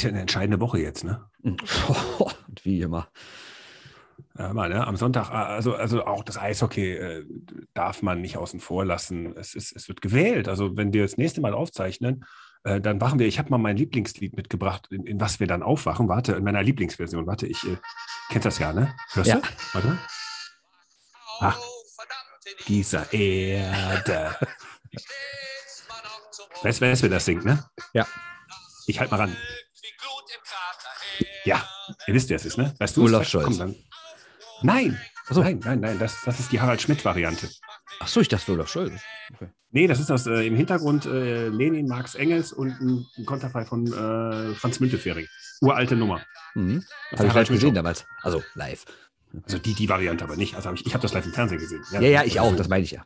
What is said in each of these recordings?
ist ja eine entscheidende Woche jetzt, ne? Und wie immer. Ja, mal, ne? Am Sonntag, also, also auch das Eishockey äh, darf man nicht außen vor lassen. Es, ist, es wird gewählt. Also wenn wir das nächste Mal aufzeichnen, äh, dann wachen wir, ich habe mal mein Lieblingslied mitgebracht, in, in, was wir dann aufwachen. Warte, in meiner Lieblingsversion. Warte, ich äh, kennst das ja, ne? Hörst Ja. du? Warte mal. Ah, dieser Erde. Weißt du, wer wer das singt, ne? Ja. Ich halt mal ran. Ja, ihr wisst, wer es ist, ne? Weißt du? es? Olaf Scholz. Komm, dann. Nein, Ach so. nein, nein, nein, das, das ist die Harald Schmidt-Variante. Ach so, ich dachte Olaf Scholz. Okay. Nee, das ist das äh, im Hintergrund äh, Lenin, Marx Engels und ein, ein Konterfei von äh, Franz Müntefering. Uralte Nummer. Mhm. Das Habe ich live gesehen damals. Also live. Also die, die Variante aber nicht. Also hab ich, ich habe das live im Fernsehen gesehen. Ja, ja, ich auch, das meine ich ja.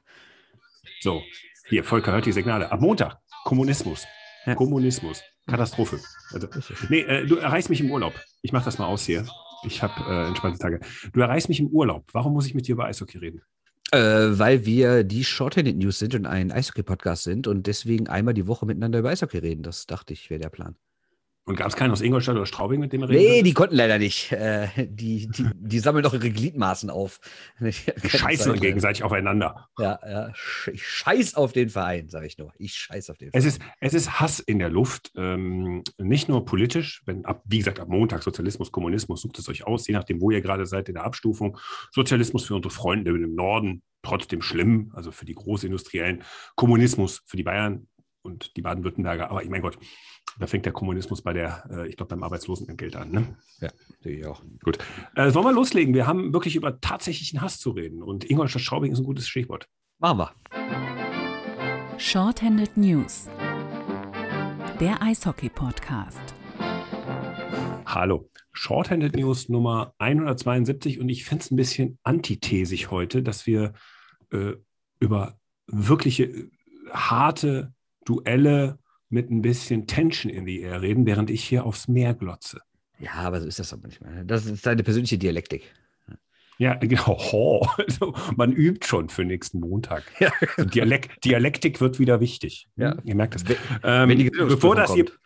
So, hier, Volker hört die Signale. Ab Montag, Kommunismus. Ja. Kommunismus. Katastrophe. Also, nee, äh, du erreichst mich im Urlaub. Ich mache das mal aus hier. Ich habe äh, entspannte Tage. Du erreichst mich im Urlaub. Warum muss ich mit dir über Eishockey reden? Äh, weil wir die Shorthanded News sind und ein Eishockey-Podcast sind und deswegen einmal die Woche miteinander über Eishockey reden. Das dachte ich, wäre der Plan. Und gab es keinen aus Ingolstadt oder Straubing, mit dem reden? Nee, die konnten leider nicht. Äh, die, die, die sammeln doch ihre Gliedmaßen auf. Die scheißen gegenseitig aufeinander. Ja, ja. Ich scheiß auf den Verein, sage ich nur. Ich scheiß auf den Verein. Es ist, es ist Hass in der Luft, ähm, nicht nur politisch, wenn ab, wie gesagt, ab Montag Sozialismus, Kommunismus, sucht es euch aus, je nachdem, wo ihr gerade seid in der Abstufung. Sozialismus für unsere Freunde im Norden, trotzdem schlimm, also für die Großindustriellen. Kommunismus für die Bayern und die Baden-Württemberger, aber ich mein Gott, da fängt der Kommunismus bei der, äh, ich glaube, beim Arbeitslosenentgelt an. Ne? Ja, sehe ich auch. Gut. Äh, sollen wir loslegen? Wir haben wirklich über tatsächlichen Hass zu reden und Ingolstadt-Straubing ist ein gutes Stichwort. Machen wir. Shorthanded News. Der Eishockey-Podcast. Hallo. Shorthanded News Nummer 172 und ich finde es ein bisschen antithesig heute, dass wir äh, über wirkliche äh, harte Duelle mit ein bisschen Tension in the air reden, während ich hier aufs Meer glotze. Ja, aber so ist das doch manchmal. Das ist deine persönliche Dialektik. Ja, genau. Also, man übt schon für nächsten Montag. Ja. Dialekt, Dialektik wird wieder wichtig. Ja. Ihr merkt das. Ähm, die bevor, das kommt.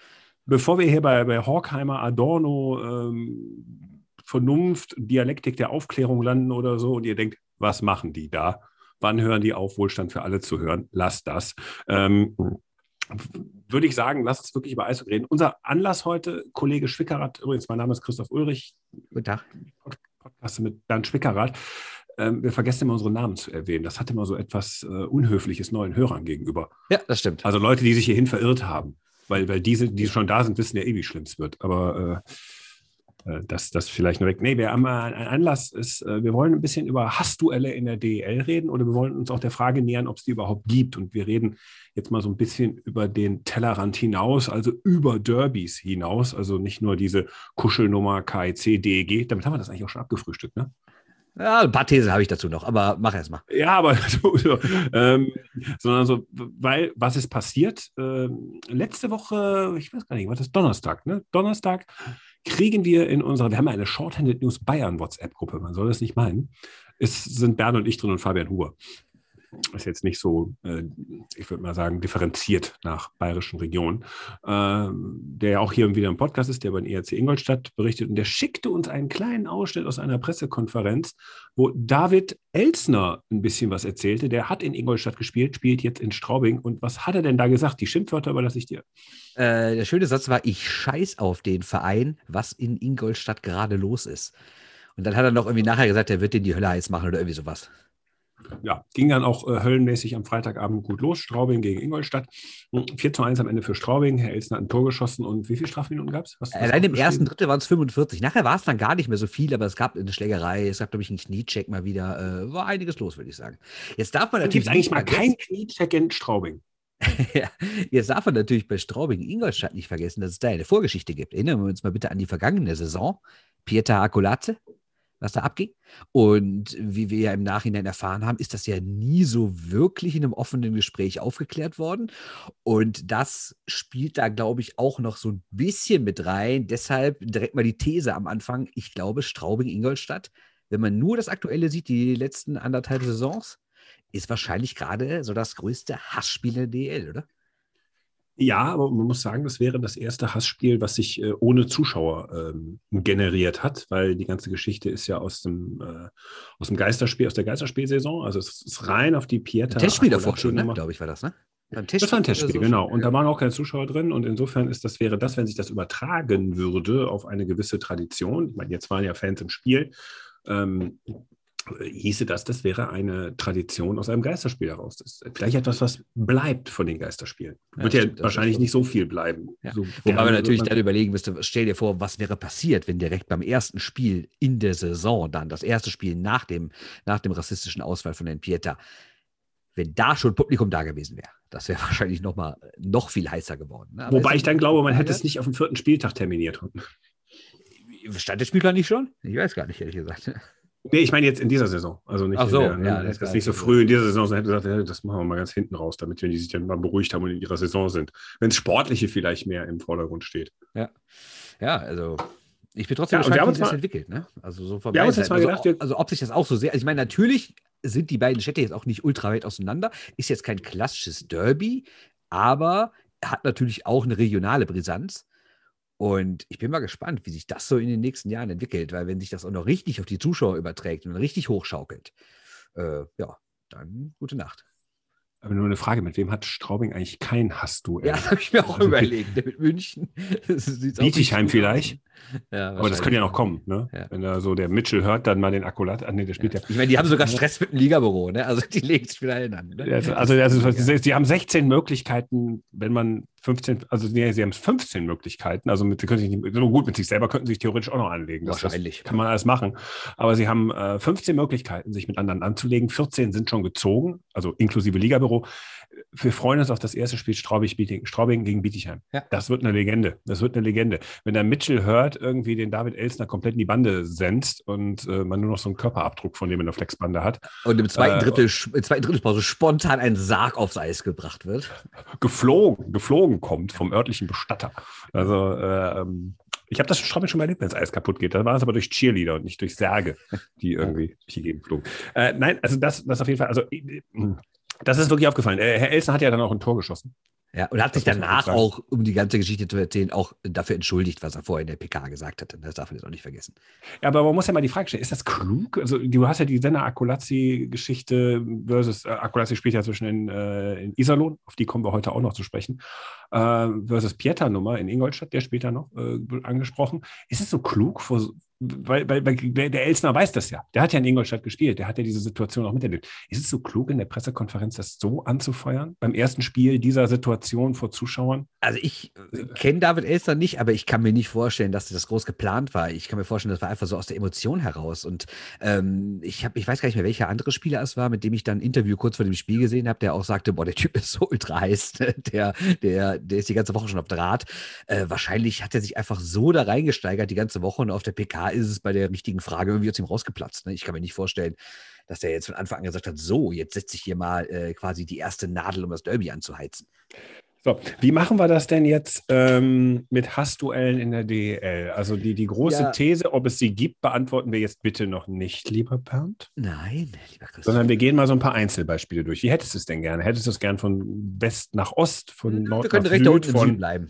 bevor wir hier bei, bei Horkheimer, Adorno, ähm, Vernunft, Dialektik der Aufklärung landen oder so und ihr denkt, was machen die da? Wann hören die auf, Wohlstand für alle zu hören? Lasst das. Ähm, würde ich sagen, lasst uns wirklich über Eishockey reden. Unser Anlass heute, Kollege Schwickerath, übrigens, mein Name ist Christoph Ulrich, Guten Tag. Podcast mit Bernd Schwickerath. Ähm, wir vergessen immer unsere Namen zu erwähnen. Das hat immer so etwas äh, Unhöfliches neuen Hörern gegenüber. Ja, das stimmt. Also Leute, die sich hierhin verirrt haben. Weil, weil diese, die schon da sind, wissen ja eh, wie schlimm es wird. Aber äh, das, das vielleicht nur weg. Nee, wir haben äh, ein Anlass ist, äh, wir wollen ein bisschen über Hassduelle in der DEL reden oder wir wollen uns auch der Frage nähern, ob es die überhaupt gibt. Und wir reden jetzt mal so ein bisschen über den Tellerrand hinaus, also über Derbys hinaus. Also nicht nur diese Kuschelnummer KIC, DEG. Damit haben wir das eigentlich auch schon abgefrühstückt, ne? Ja, ein paar Thesen habe ich dazu noch, aber mach erst mal. Ja, aber so, so, ähm, sondern so, weil was ist passiert? Ähm, letzte Woche, ich weiß gar nicht, war das Donnerstag, ne? Donnerstag kriegen wir in unserer, wir haben eine Shorthanded News Bayern WhatsApp-Gruppe, man soll das nicht meinen. Es sind Bernd und ich drin und Fabian Huhr. Ist jetzt nicht so, äh, ich würde mal sagen, differenziert nach bayerischen Regionen. Ähm, der ja auch hier wieder im Podcast ist, der bei den ERC Ingolstadt berichtet und der schickte uns einen kleinen Ausschnitt aus einer Pressekonferenz, wo David Elsner ein bisschen was erzählte. Der hat in Ingolstadt gespielt, spielt jetzt in Straubing. Und was hat er denn da gesagt? Die Schimpfwörter überlasse ich dir. Äh, der schöne Satz war, ich scheiß auf den Verein, was in Ingolstadt gerade los ist. Und dann hat er noch irgendwie nachher gesagt, er wird den die Hölle heiß machen oder irgendwie sowas. Ja, ging dann auch äh, höllenmäßig am Freitagabend gut los. Straubing gegen Ingolstadt. Hm, 4 zu 1 am Ende für Straubing. Herr Elsner hat ein Tor geschossen. Und wie viele Strafminuten gab es? Allein im ersten Drittel waren es 45. Nachher war es dann gar nicht mehr so viel, aber es gab eine Schlägerei, es gab, glaube ich, einen Kniecheck mal wieder. Äh, war einiges los, würde ich sagen. Jetzt darf man Gibt natürlich es eigentlich mal nicht kein Kniecheck in Straubing? Jetzt darf man natürlich bei Straubing Ingolstadt nicht vergessen, dass es da eine Vorgeschichte gibt. Erinnern wir uns mal bitte an die vergangene Saison. Pieta Accolazze, was da abging. Und wie wir ja im Nachhinein erfahren haben, ist das ja nie so wirklich in einem offenen Gespräch aufgeklärt worden. Und das spielt da, glaube ich, auch noch so ein bisschen mit rein. Deshalb direkt mal die These am Anfang. Ich glaube, Straubing-Ingolstadt, wenn man nur das Aktuelle sieht, die letzten anderthalb Saisons, ist wahrscheinlich gerade so das größte Hassspiel der DL, oder? Ja, aber man muss sagen, das wäre das erste Hassspiel, was sich äh, ohne Zuschauer ähm, generiert hat, weil die ganze Geschichte ist ja aus dem, äh, aus dem Geisterspiel, aus der Geisterspielsaison. Also es ist rein auf die Pieta. Testspiel davor schon, ne? glaube ich, war das, ne? das war ein Testspiel, so genau. Und da waren auch keine Zuschauer drin. Und insofern ist das, wäre das, wenn sich das übertragen würde auf eine gewisse Tradition. Ich meine, jetzt waren ja Fans im Spiel. Ähm, hieße das, das wäre eine Tradition aus einem Geisterspiel heraus. Das ist vielleicht etwas, was bleibt von den Geisterspielen. Ja, Wird ja stimmt, wahrscheinlich nicht so viel bleiben. Ja. So Wobei man natürlich dann überlegen müsste, stell dir vor, was wäre passiert, wenn direkt beim ersten Spiel in der Saison dann, das erste Spiel nach dem, nach dem rassistischen Ausfall von den Pieta, wenn da schon Publikum da gewesen wäre. Das wäre wahrscheinlich noch mal noch viel heißer geworden. Ne? Wobei ich dann glaube, man hätte es nicht auf dem vierten Spieltag terminiert. Stand der Spielplan nicht schon? Ich weiß gar nicht, ehrlich gesagt. Nee, ich meine jetzt in dieser Saison. Also nicht, Ach so, der, ja, das, das nicht so früh in dieser Saison, sondern hätte gesagt, ja, das machen wir mal ganz hinten raus, damit wir die sich dann mal beruhigt haben und in ihrer Saison sind. Wenn es Sportliche vielleicht mehr im Vordergrund steht. Ja, ja also ich bin trotzdem ja, gespannt, wie sich das entwickelt. Ne? Also so wir haben uns jetzt mal also, gedacht, also ob sich das auch so sehr, also ich meine, natürlich sind die beiden Städte jetzt auch nicht ultra weit auseinander, ist jetzt kein klassisches Derby, aber hat natürlich auch eine regionale Brisanz. Und ich bin mal gespannt, wie sich das so in den nächsten Jahren entwickelt, weil wenn sich das auch noch richtig auf die Zuschauer überträgt und richtig hochschaukelt, äh, ja, dann gute Nacht. Aber nur eine Frage, mit wem hat Straubing eigentlich kein Hassduell? Ja, habe ich mir auch also überlegt. Mit München. Bietigheim vielleicht? Ja, aber das könnte ja noch kommen, ne? Ja. Wenn da so der Mitchell hört, dann mal den Akkulat an, nee, der spielt ja. ja. Ich meine, die haben sogar Stress mit dem Ligabüro, ne? Also die legen sich wieder hin an. Ne? Also, also, also sie haben 16 Möglichkeiten, wenn man 15, also nee, sie haben 15 Möglichkeiten. Also mit, sie können sich nicht, so gut mit sich selber könnten sie sich theoretisch auch noch anlegen. Das, Wahrscheinlich. Das kann man alles machen. Aber sie haben äh, 15 Möglichkeiten, sich mit anderen anzulegen. 14 sind schon gezogen, also inklusive Ligabüro wir freuen uns auf das erste Spiel Straubing, Straubing gegen Bietigheim. Ja. Das wird eine Legende. Das wird eine Legende. Wenn der Mitchell hört, irgendwie den David Elsner komplett in die Bande senzt und äh, man nur noch so einen Körperabdruck von dem in der Flexbande hat. Und im zweiten, äh, Drittel, äh, zweiten Drittelpause spontan ein Sarg aufs Eis gebracht wird. Geflogen, geflogen kommt vom örtlichen Bestatter. Also, äh, ähm, ich habe das schon mal erlebt, wenn das Eis kaputt geht. Da war es aber durch Cheerleader und nicht durch Särge, die irgendwie durch die Gegend flogen. Äh, nein, also das, das auf jeden Fall. Also äh, das ist wirklich aufgefallen. Äh, Herr Elsen hat ja dann auch ein Tor geschossen. Ja, und hat sich danach auch, um die ganze Geschichte zu erzählen, auch dafür entschuldigt, was er vorher in der PK gesagt hatte. Das darf man jetzt auch nicht vergessen. Ja, aber man muss ja mal die Frage stellen, ist das klug? Also du hast ja die Senna Akulazzi-Geschichte versus, äh, Akulazzi spielt ja zwischen in, äh, in Iserlohn, auf die kommen wir heute auch noch zu sprechen, äh, versus Pieter-Nummer in Ingolstadt, der später noch äh, angesprochen. Ist es so klug, vor, weil, weil, weil der Elsner weiß das ja. Der hat ja in Ingolstadt gespielt. Der hat ja diese Situation auch miterlebt. Ist es so klug, in der Pressekonferenz das so anzufeuern? Beim ersten Spiel dieser Situation vor Zuschauern? Also ich äh, kenne David Elsner nicht, aber ich kann mir nicht vorstellen, dass das groß geplant war. Ich kann mir vorstellen, das war einfach so aus der Emotion heraus. Und ähm, ich, hab, ich weiß gar nicht mehr, welcher andere Spieler es war, mit dem ich dann ein Interview kurz vor dem Spiel gesehen habe, der auch sagte, boah, der Typ ist so ultra heiß. Der, der, der ist die ganze Woche schon auf Draht. Äh, wahrscheinlich hat er sich einfach so da reingesteigert die ganze Woche und auf der PK ist es bei der richtigen Frage irgendwie aus ihm rausgeplatzt. Ne? Ich kann mir nicht vorstellen, dass er jetzt von Anfang an gesagt hat, so, jetzt setze ich hier mal äh, quasi die erste Nadel, um das Derby anzuheizen. So, wie machen wir das denn jetzt ähm, mit Hassduellen in der DEL? Also die, die große ja. These, ob es sie gibt, beantworten wir jetzt bitte noch nicht, lieber Bernd. Nein, lieber Christian. Sondern wir gehen mal so ein paar Einzelbeispiele durch. Wie hättest du es denn gerne? Hättest du es gern von West nach Ost, von Nord wir nach Süd? Wir können direkt da unten von, bleiben.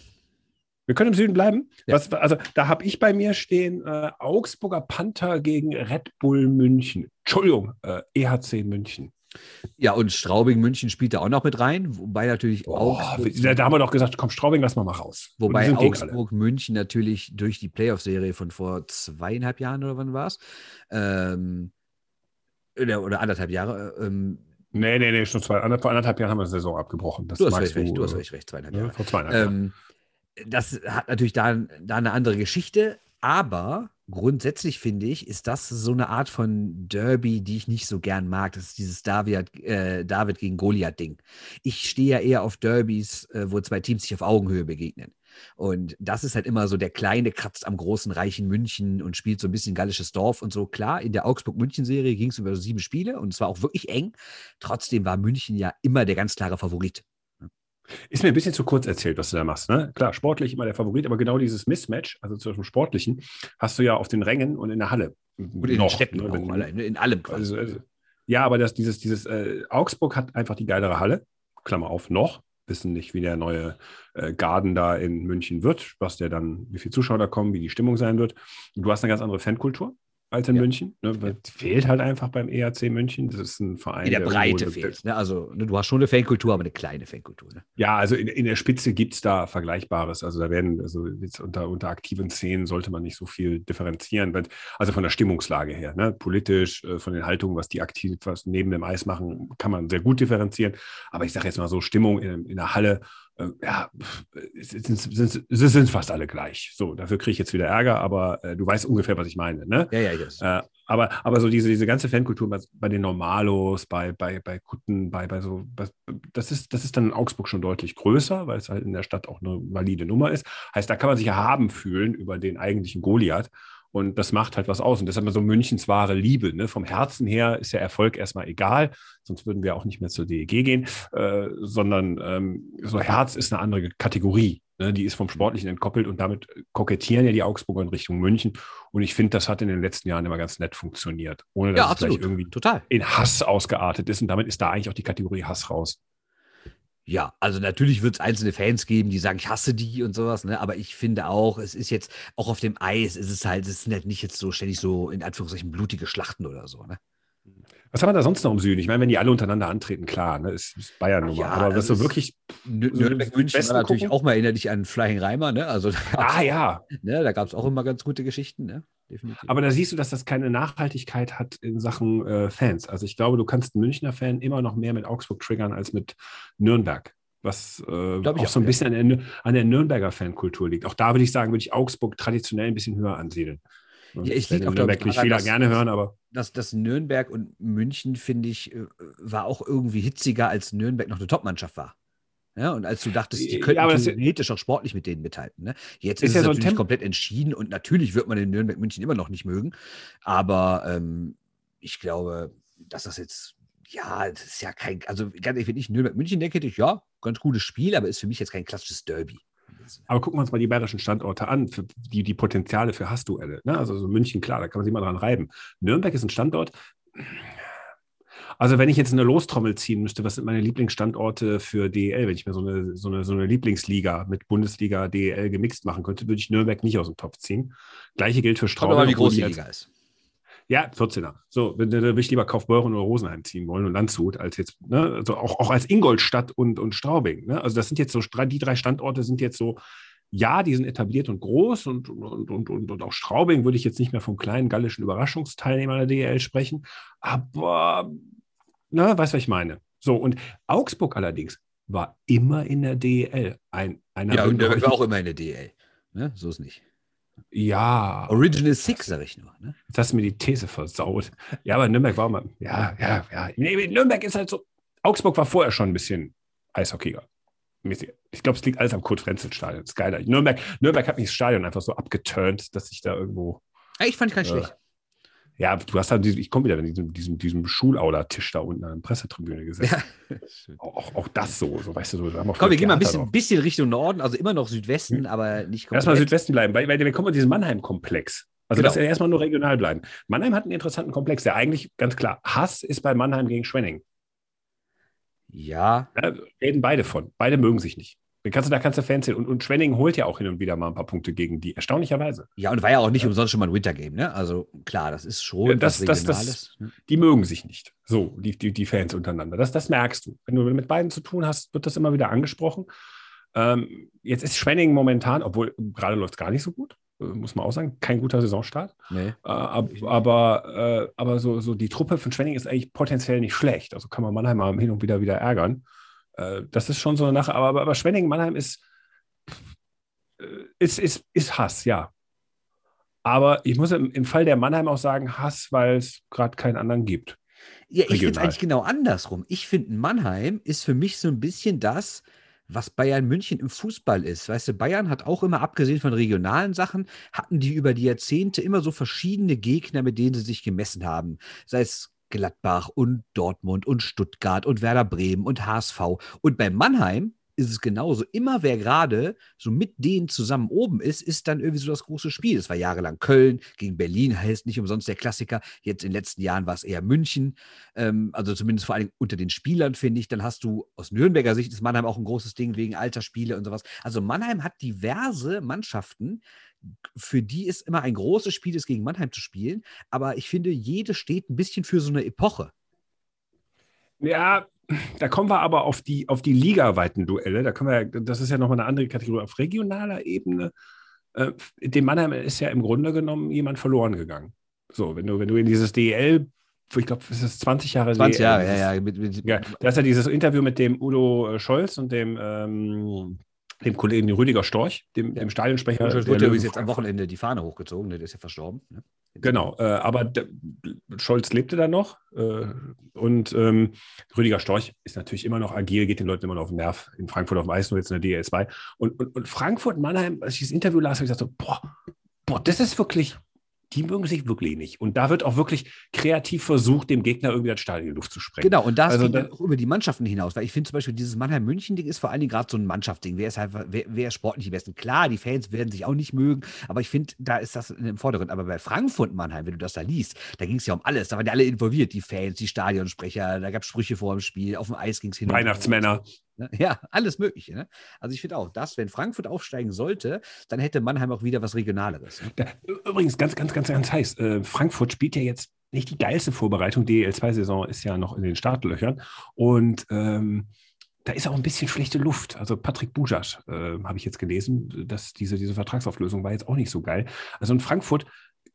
Wir können im Süden bleiben. Ja. Was, also da habe ich bei mir stehen äh, Augsburger Panther gegen Red Bull München. Entschuldigung, äh, EHC München. Ja, und Straubing München spielt da auch noch mit rein, wobei natürlich oh, Augsburg, Da haben wir doch gesagt, komm, Straubing, lass mal mal raus. Wobei Augsburg München natürlich durch die Playoff-Serie von vor zweieinhalb Jahren oder wann war es? Ähm, oder, oder, anderthalb Jahre. Ähm, nee, nee, nee, schon zwei. Vor anderthalb Jahren haben wir die Saison abgebrochen. Das du hast recht, du, du hast recht, recht, zweieinhalb Jahre. Ja, vor zweieinhalb ähm, Jahren das hat natürlich da, da eine andere Geschichte, aber grundsätzlich finde ich, ist das so eine Art von Derby, die ich nicht so gern mag. Das ist dieses David, äh, David gegen Goliath-Ding. Ich stehe ja eher auf Derbys, äh, wo zwei Teams sich auf Augenhöhe begegnen. Und das ist halt immer so, der Kleine kratzt am großen, reichen München und spielt so ein bisschen gallisches Dorf und so. Klar, in der Augsburg-München-Serie ging es über sieben Spiele und es war auch wirklich eng. Trotzdem war München ja immer der ganz klare Favorit. Ist mir ein bisschen zu kurz erzählt, was du da machst. Ne? Klar, sportlich immer der Favorit, aber genau dieses Mismatch, also zwischen Sportlichen, hast du ja auf den Rängen und in der Halle. Und in noch, den Städten ne? auch, allein, in allem quasi. Also, also, ja, aber das, dieses, dieses äh, Augsburg hat einfach die geilere Halle, Klammer auf, noch. wissen nicht, wie der neue äh, Garden da in München wird, was der dann, wie viele Zuschauer da kommen, wie die Stimmung sein wird. Du hast eine ganz andere Fankultur als in Ja. München. Ne? Das Fehlt halt einfach beim ERC München. Das ist ein Verein. In der Breite irgendwo- fehlt. Ne? Also, ne, du hast schon eine Fankultur, aber eine kleine Fankultur. Ne? Ja, also in, in der Spitze gibt es da Vergleichbares. Also da werden, also jetzt unter, unter aktiven Szenen sollte man nicht so viel differenzieren, wenn, also von der Stimmungslage her, ne? politisch, äh, von den Haltungen, was die aktiv was neben dem Eis machen, kann man sehr gut differenzieren. Aber ich sage jetzt mal so, Stimmung in, in der Halle, äh, ja, pff, es es sind fast alle gleich. So, dafür kriege ich jetzt wieder Ärger, aber äh, du weißt ungefähr, was ich meine. Ne? Ja, ja, yes. Äh, aber, aber so diese, diese ganze Fankultur bei, bei den Normalos, bei, bei, bei Kutten, bei, bei so, bei, das, ist, das ist dann in Augsburg schon deutlich größer, weil es halt in der Stadt auch eine valide Nummer ist. Heißt, da kann man sich erhaben fühlen über den eigentlichen Goliath. Und das macht halt was aus. Und deshalb mal so Münchens wahre Liebe. Ne? Vom Herzen her ist der Erfolg erstmal egal, sonst würden wir auch nicht mehr zur DEG gehen, äh, sondern ähm, so Herz ist eine andere Kategorie. Ne? Die ist vom Sportlichen entkoppelt und damit kokettieren ja die Augsburger in Richtung München. Und ich finde, das hat in den letzten Jahren immer ganz nett funktioniert, ohne dass ja, es absolut. irgendwie Total. in Hass ausgeartet ist. Und damit ist da eigentlich auch die Kategorie Hass raus. Ja, also natürlich wird es einzelne Fans geben, die sagen, ich hasse die und sowas, ne? Aber ich finde auch, es ist jetzt, auch auf dem Eis, ist es halt, es sind halt nicht jetzt so ständig so in Anführungszeichen blutige Schlachten oder so, ne? Was haben wir da sonst noch im Süden? Ich meine, wenn die alle untereinander antreten, klar, ne, ist, ist Bayern Nummer. Ja, aber was das so wirklich. Nürnberg München war natürlich gucken? auch mal, erinnere dich an Flying Reimer, ne? Also Ah ja, ne, da gab es auch immer ganz gute Geschichten, ne? Definitiv. aber da siehst du, dass das keine Nachhaltigkeit hat in Sachen äh, Fans. Also ich glaube, du kannst einen Münchner Fan immer noch mehr mit Augsburg triggern als mit Nürnberg. Was äh, ich auch auch, so ein ja. bisschen an der, an der Nürnberger Fankultur liegt. Auch da würde ich sagen, würde ich Augsburg traditionell ein bisschen höher ansiedeln. Ja, Werden liegt auch, ich, Nürnberg nicht viele gerne hören, aber das, das Nürnberg und München, finde ich, äh, war auch irgendwie hitziger, als Nürnberg noch eine Topmannschaft war. Ja, und als du dachtest, die Ja, könnten das- theoretisch auch sportlich mit denen mithalten. Ne? Jetzt Ist ist, ja es so ein natürlich komplett entschieden und natürlich wird man den Nürnberg München immer noch nicht mögen. Aber ähm, ich glaube, dass das jetzt, ja, das ist ja kein, also ganz ehrlich, wenn ich Nürnberg München denke, hätte ich, ja, ganz cooles Spiel, aber ist für mich jetzt kein klassisches Derby. Aber gucken wir uns mal die bayerischen Standorte an, für die, die Potenziale für Hassduelle. Ne? Also so München, klar, da kann man sich mal dran reiben. Nürnberg ist ein Standort. Also wenn ich jetzt eine Lostrommel ziehen müsste, was sind meine Lieblingsstandorte für DEL, wenn ich mir so eine, so eine, so eine Lieblingsliga mit Bundesliga, DEL gemixt machen könnte, würde ich Nürnberg nicht aus dem Topf ziehen. Gleiche gilt für Straubing. aber wie groß die Liga ist. Ja, 14er. So, da würde ich lieber Kaufbeuren oder Rosenheim ziehen wollen und Landshut als jetzt, ne, also auch, auch als Ingolstadt und, und Straubing. Ne? Also das sind jetzt so, die drei Standorte sind jetzt so, ja, die sind etabliert und groß und, und, und, und, und auch Straubing würde ich jetzt nicht mehr vom kleinen gallischen Überraschungsteilnehmer der DEL sprechen, aber, ne, weißt du, was ich meine? So, und Augsburg allerdings war immer in der DEL. Ein, einer Ja, und Nürnberg war auch immer in der DL. Ne? So ist nicht. ja, Original Six, sag ich nur. Ne? Jetzt hast du mir die These versaut. Ja, aber Nürnberg war mal. Ja, ja, ja. Nee, Nürnberg ist halt so. Augsburg war vorher schon ein bisschen Eishockeyer. mäßig. Ich glaube, es liegt alles am Kurt-Frenzel-Stadion. Geiler. Nürnberg, Nürnberg hat mich das Stadion einfach so abgeturnt, dass ich da irgendwo. Ich fand kein Ja. schlecht. Ja, du hast halt, diese- ich komme wieder in diesem, diesem, diesem Schulauler-Tisch da unten an der Pressetribüne gesessen. Ja. Auch, auch das so, so weißt du, so, da haben wir Komm, wir gehen mal ein bisschen, drauf. bisschen Richtung Norden, also immer noch Südwesten, aber nicht komplett. Erstmal Südwesten bleiben, weil, weil wir kommen auf diesen Mannheim-Komplex. Also, Genau. dass wir erstmal nur regional bleiben. Mannheim hat einen interessanten Komplex, der eigentlich ganz klar Hass ist bei Mannheim gegen Schwenning. Ja, Ja, reden beide von. Beide mögen sich nicht. Da kannst du, da kannst du Fans hin. Und, und Schwenning holt ja auch hin und wieder mal ein paar Punkte gegen die, erstaunlicherweise. ja, und war ja auch nicht umsonst schon mal ein Wintergame, ne? Also klar, das ist schon Ja, das- das- das- ne? Die mögen sich nicht. So, die, die, die Fans untereinander. Das, das merkst du. Wenn du mit beiden zu tun hast, wird das immer wieder angesprochen. Ähm, jetzt ist Schwenning momentan, obwohl gerade läuft es gar nicht so gut, äh, muss man auch sagen, kein guter Saisonstart. Nee. Äh, ab, aber äh, aber so, so die Truppe von Schwenning ist eigentlich potenziell nicht schlecht. Also kann man Mannheim mal hin und wieder wieder ärgern. Äh, das ist schon so eine Sache. Aber, aber, aber Schwenning, Mannheim ist, äh, ist, ist, ist Hass, ja. Aber ich muss im, im Fall der Mannheim auch sagen, Hass, weil es gerade keinen anderen gibt. Ja, ich finde es eigentlich genau andersrum. Ich finde, Mannheim ist für mich so ein bisschen das, was Bayern München im Fußball ist. Weißt du, Bayern hat auch immer, abgesehen von regionalen Sachen, hatten die über die Jahrzehnte immer so verschiedene Gegner, mit denen sie sich gemessen haben. Sei es Gladbach und Dortmund und Stuttgart und Werder Bremen und HSV. Und bei Mannheim ist es genauso. Immer wer gerade so mit denen zusammen oben ist, ist dann irgendwie so das große Spiel. Es war jahrelang Köln gegen Berlin, heißt nicht umsonst der Klassiker. Jetzt in den letzten Jahren war es eher München. Ähm, also zumindest vor allem unter den Spielern, finde ich. Dann hast du aus Nürnberger Sicht ist Mannheim auch ein großes Ding wegen Altersspiele und sowas. Also Mannheim hat diverse Mannschaften, für die es immer ein großes Spiel ist, gegen Mannheim zu spielen. Aber ich finde, jede steht ein bisschen für so eine Epoche. Ja, da kommen wir aber auf die, auf die ligaweiten Duelle. Da können wir, das ist ja nochmal eine andere Kategorie auf regionaler Ebene. Äh, dem Mannheim ist ja im Grunde genommen jemand verloren gegangen. So, wenn du, wenn du in dieses DL, ich glaube, es ist 20 Jahre 20 Jahre, DL, ja, ja. Mit, mit, ja. Da ist ja dieses Interview mit dem Udo Scholz und dem ähm, dem Kollegen Rüdiger Storch, dem, ja. dem Stadionsprecher. Es wurde übrigens jetzt am Wochenende die Fahne hochgezogen, der ist ja verstorben. Ne? Genau, äh, aber der, Scholz lebte dann noch äh, und ähm, Rüdiger Storch ist natürlich immer noch agil, geht den Leuten immer noch auf den Nerv. In Frankfurt auf dem Eis, nur jetzt in der DL2. Und, und, und Frankfurt, Mannheim, als ich das Interview las, habe ich gesagt so, boah, boah, das ist wirklich, die mögen sich wirklich nicht. Und da wird auch wirklich kreativ versucht, dem Gegner irgendwie das Stadion in die Luft zu sprengen. Genau, und das also, geht auch über die Mannschaften hinaus, weil ich finde zum Beispiel, dieses Mannheim-München-Ding ist vor allen Dingen gerade so ein Mannschaftsding. Wer ist halt, wer, wer ist sportlich am besten? Klar, die Fans werden sich auch nicht mögen, aber ich finde, da ist das im Vordergrund. Aber bei Frankfurt-Mannheim, wenn du das da liest, da ging es ja um alles. Da waren ja alle involviert, die Fans, die Stadionsprecher, da gab es Sprüche vor dem Spiel, auf dem Eis ging es hin. Weihnachtsmänner. Ne? Ja, alles Mögliche. Ne? Also ich finde auch, dass, wenn Frankfurt aufsteigen sollte, dann hätte Mannheim auch wieder was Regionaleres. Ne? Übrigens, ganz, ganz, ganz, ganz heiß. Äh, Frankfurt spielt ja jetzt nicht die geilste Vorbereitung. Die EL2-Saison ist ja noch in den Startlöchern. Und ähm, da ist auch ein bisschen schlechte Luft. Also Patrick Bujasch, äh, habe ich jetzt gelesen, dass diese, diese Vertragsauflösung war jetzt auch nicht so geil. Also in Frankfurt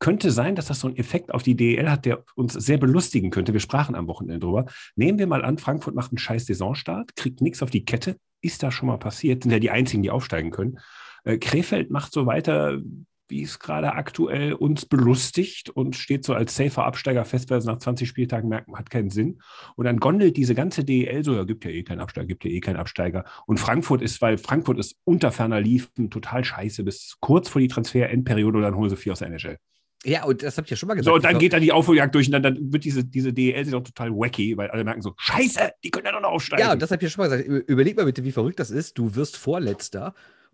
könnte sein, dass das so einen Effekt auf die DEL hat, der uns sehr belustigen könnte. Wir sprachen am Wochenende drüber. Nehmen wir mal an, Frankfurt macht einen scheiß Saisonstart, kriegt nichts auf die Kette. Ist da schon mal passiert? Sind ja die einzigen, die aufsteigen können. Äh, Krefeld macht so weiter, wie es gerade aktuell uns belustigt und steht so als safer Absteiger fest, weil es nach 20 Spieltagen merkt, hat keinen Sinn. Und dann gondelt diese ganze DEL so, ja, gibt ja eh keinen Absteiger, gibt ja eh keinen Absteiger. Und Frankfurt ist, weil Frankfurt ist unter ferner Liefen total scheiße bis kurz vor die Transfer-Endperiode und dann holen sie vier aus der NHL. Ja, und das habe ich ja schon mal gesagt. So, und dann geht dann die Aufholjagd durch und dann, dann wird diese, diese DEL-Saison total wacky, weil alle merken so, scheiße, die können ja doch noch aufsteigen. Ja, und das habe ich ja schon mal gesagt. Überleg mal bitte, wie verrückt das ist. Du wirst Vorletzter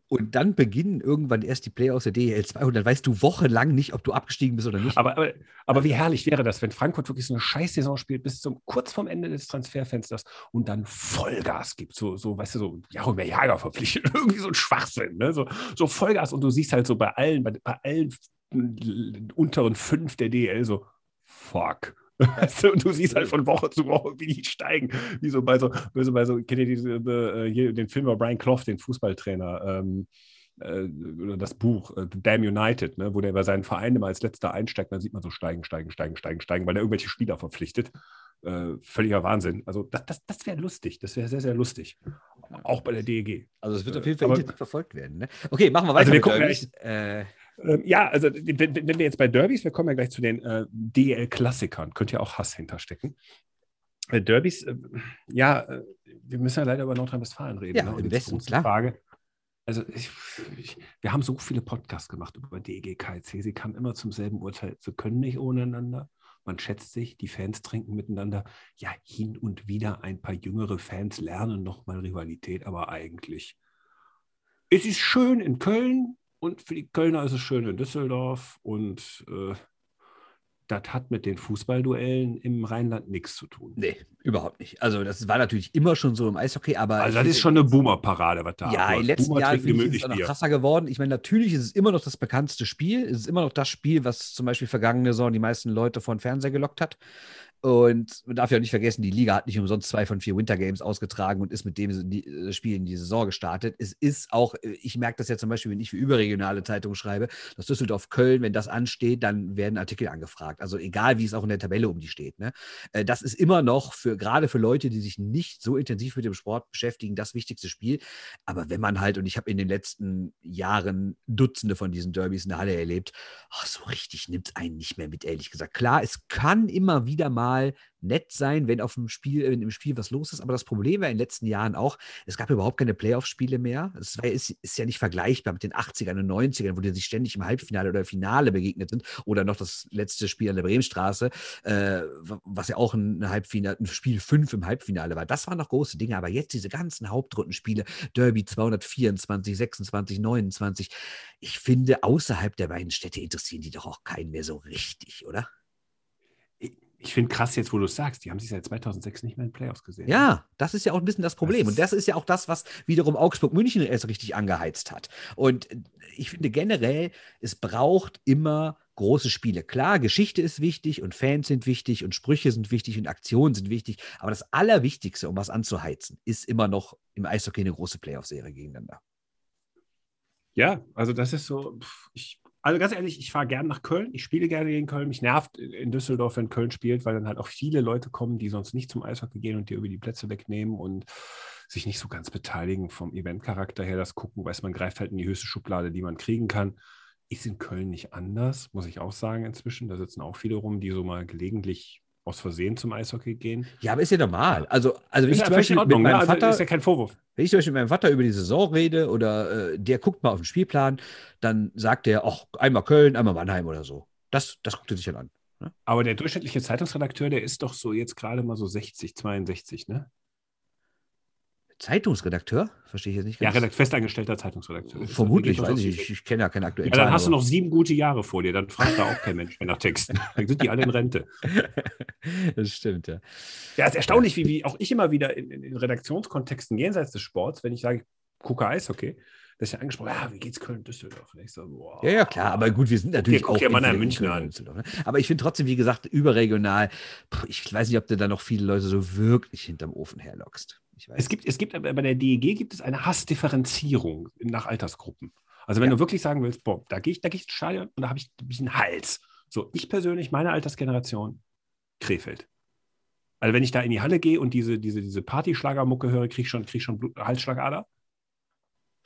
und dann beginnen irgendwann erst die Playoffs der DEL 2 und dann weißt du wochenlang nicht, ob du abgestiegen bist oder nicht. Aber, aber, aber wie herrlich wäre das, wenn Frankfurt wirklich so eine Scheiß-Saison spielt bis zum kurz vorm Ende des Transferfensters und dann Vollgas gibt. So, so weißt du, so Jaromir Jager verpflichtet. Irgendwie so ein Schwachsinn. Ne? So, so Vollgas und du siehst halt so bei allen, bei, bei allen unteren fünf der DL so, fuck. Und du siehst halt von Woche zu Woche, wie die steigen. Wie so bei so, bei so, bei so kennt ihr diese, äh, hier, den Film über Brian Clough, den Fußballtrainer, ähm, äh, oder das Buch, äh, Damn United, ne, wo der bei seinen Verein immer als letzter einsteigt, dann sieht man so steigen, steigen, steigen, steigen, steigen, weil er irgendwelche Spieler verpflichtet. Äh, völliger Wahnsinn. Also das, das, das wäre lustig. Das wäre sehr, sehr lustig. Auch bei der DEG. Also es wird auf jeden Fall intensiv verfolgt werden. Ne? Okay, machen wir weiter. Also wir gucken äh, ähm, ja, also wenn, wenn, wir jetzt bei Derbys, wir kommen ja gleich zu den äh, DL-Klassikern, könnte ja auch Hass hinterstecken. Äh, Derbys, äh, ja, äh, wir müssen ja leider über Nordrhein-Westfalen reden. Ja, ne? im Westen, klar. Frage. Also ich, ich, wir haben so viele Podcasts gemacht über DEG, KC. Sie kamen immer zum selben Urteil. Sie können nicht ohne einander. Man schätzt sich, die Fans trinken miteinander. Ja, hin und wieder ein paar jüngere Fans lernen nochmal Rivalität, aber eigentlich. Es ist schön in Köln, und für die Kölner ist es schön in Düsseldorf und äh, das hat mit den Fußballduellen im Rheinland nichts zu tun. Nee, überhaupt nicht. Also, das war natürlich immer schon so im Eishockey, aber. Also, das ist schon eine Boomer-Parade, was da Ja, in den letzten Jahren ist es noch krasser geworden. Ich meine, natürlich ist es immer noch das bekannteste Spiel. Es ist immer noch das Spiel, was zum Beispiel vergangene Saison die meisten Leute vor den Fernseher gelockt hat. Und man darf ja auch nicht vergessen, die Liga hat nicht umsonst zwei von vier Winter Games ausgetragen und ist mit dem äh, Spiel in die Saison gestartet. Es ist auch, äh, ich merke das ja zum Beispiel, wenn ich für überregionale Zeitungen schreibe, dass Düsseldorf Köln, wenn das ansteht, dann werden Artikel angefragt. Also egal, wie es auch in der Tabelle um die steht. Ne? Äh, das ist immer noch für, gerade für Leute, die sich nicht so intensiv mit dem Sport beschäftigen, das wichtigste Spiel. Aber wenn man halt, und ich habe in den letzten Jahren Dutzende von diesen Derbys in der Halle erlebt, oh, so richtig nimmt es einen nicht mehr mit, ehrlich gesagt. Klar, es kann immer wieder mal mal nett sein, wenn auf dem Spiel, wenn im Spiel was los ist. Aber das Problem war in den letzten Jahren auch, es gab überhaupt keine Playoff-Spiele mehr. Es ist, ist, ja nicht vergleichbar mit den 80ern und 90ern, wo die sich ständig im Halbfinale oder Finale begegnet sind. Oder noch das letzte Spiel an der Bremenstraße, äh, was ja auch ein Halbfinale, ein Spiel 5 im Halbfinale war. Das waren noch große Dinge. Aber jetzt diese ganzen Hauptrundenspiele, Derby 224, 26, 29, ich finde, außerhalb der beiden Städte interessieren die doch auch keinen mehr so richtig, oder? Ich finde krass jetzt, wo du es sagst, die haben sich seit 2006 nicht mehr in Playoffs gesehen. Ja, das ist ja auch ein bisschen das Problem. Das und das ist ja auch das, was wiederum Augsburg-München erst richtig angeheizt hat. Und ich finde generell, es braucht immer große Spiele. Klar, Geschichte ist wichtig und Fans sind wichtig und Sprüche sind wichtig und Aktionen sind wichtig. Aber das Allerwichtigste, um was anzuheizen, ist immer noch im Eishockey eine große Playoff-Serie gegeneinander. Ja, also das ist so, ich also ganz ehrlich, ich fahre gerne nach Köln. Ich spiele gerne gegen Köln. Mich nervt in Düsseldorf, wenn Köln spielt, weil dann halt auch viele Leute kommen, die sonst nicht zum Eishockey gehen und dir über die Plätze wegnehmen und sich nicht so ganz beteiligen vom Eventcharakter her. Das gucken, weiß man greift halt in die höchste Schublade, die man kriegen kann. Ist in Köln nicht anders, muss ich auch sagen inzwischen. Da sitzen auch viele rum, die so mal gelegentlich aus Versehen zum Eishockey gehen. Ja, aber ist ja normal. Also, also ist ich ja zum Beispiel Ordnung, mit meinem ne? also Vater, ist ja kein Vorwurf. wenn ich zum Beispiel mit meinem Vater über die Saison rede oder äh, der guckt mal auf den Spielplan, dann sagt er, ach, einmal Köln, einmal Mannheim oder so. Das, das guckt er sich dann an. Ne? Aber der durchschnittliche Zeitungsredakteur, der ist doch so jetzt gerade mal so 60, 62, ne? Zeitungsredakteur? Verstehe ich jetzt nicht Ja, ganz. redakt, festangestellter Zeitungsredakteur. Vermutlich, weiß ich Ich kenne ja keine Ja, aktuellen dann hast du Zahlen, noch sieben gute Jahre vor dir. Dann fragt da auch kein Mensch mehr nach Texten. Dann sind die alle in Rente. das stimmt, ja. Ja, es ist erstaunlich, wie, wie auch ich immer wieder in, in, Redaktionskontexten jenseits des Sports, wenn ich sage, gucke Eishockey, das ist ja angesprochen, ja, wie geht's Köln-Düsseldorf? Und ich so, boah. Ja, ja, klar, aber gut, wir sind natürlich guck auch. Mannheim, in München Köln an. Düsseldorf, ne? Aber ich finde trotzdem, wie gesagt, überregional, ich weiß nicht, ob du da noch viele Leute so wirklich hinterm Ofen herlockst. Ich. Es gibt, es gibt aber bei der DEG gibt es eine Hassdifferenzierung nach Altersgruppen. Also wenn Ja. du wirklich sagen willst, boah, da gehe ich, da gehe ich ins Stadion und da habe ich ein bisschen Hals. So, ich persönlich, meine Altersgeneration, Krefeld. Also wenn ich da in die Halle gehe und diese, diese, diese Partyschlagermucke höre, kriege ich schon, krieg ich schon Blut, Halsschlagader.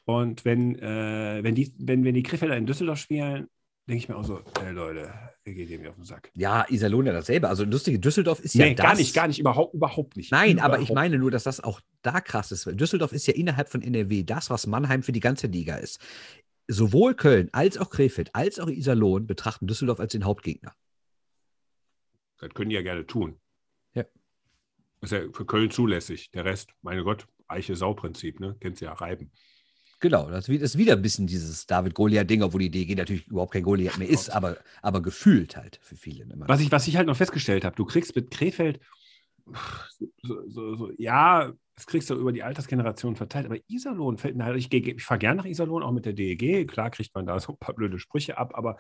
Und wenn, äh, wenn, die, wenn, wenn die Krefelder in Düsseldorf spielen, denke ich mir auch so, ey Leute, ihr geht mir auf den Sack. ja, Iserlohn ja dasselbe. Also lustige Düsseldorf ist ja nee, das. gar nicht, gar nicht, überhaupt, überhaupt nicht. Nein, aber ich Überhaupt meine nur, dass das auch da krass ist. Düsseldorf ist ja innerhalb von NRW das, was Mannheim für die ganze Liga ist. Sowohl Köln als auch Krefeld als auch Iserlohn betrachten Düsseldorf als den Hauptgegner. Das können die ja gerne tun. Ja. Ist ja für Köln zulässig. Der Rest, meine Gott, Eiche-Sau-Prinzip, ne? Kennst du ja reiben. Genau, das ist wieder ein bisschen dieses David-Goliath-Ding, obwohl die DG natürlich überhaupt kein Goliath mehr ist, aber, aber gefühlt halt für viele. Immer. Was ich, was ich halt noch festgestellt habe, du kriegst mit Krefeld, so, so, so, ja, das kriegst du über die Altersgeneration verteilt, aber Iserlohn fällt mir halt, ich, ich fahre gerne nach Iserlohn, auch mit der DEG, klar kriegt man da so ein paar blöde Sprüche ab, aber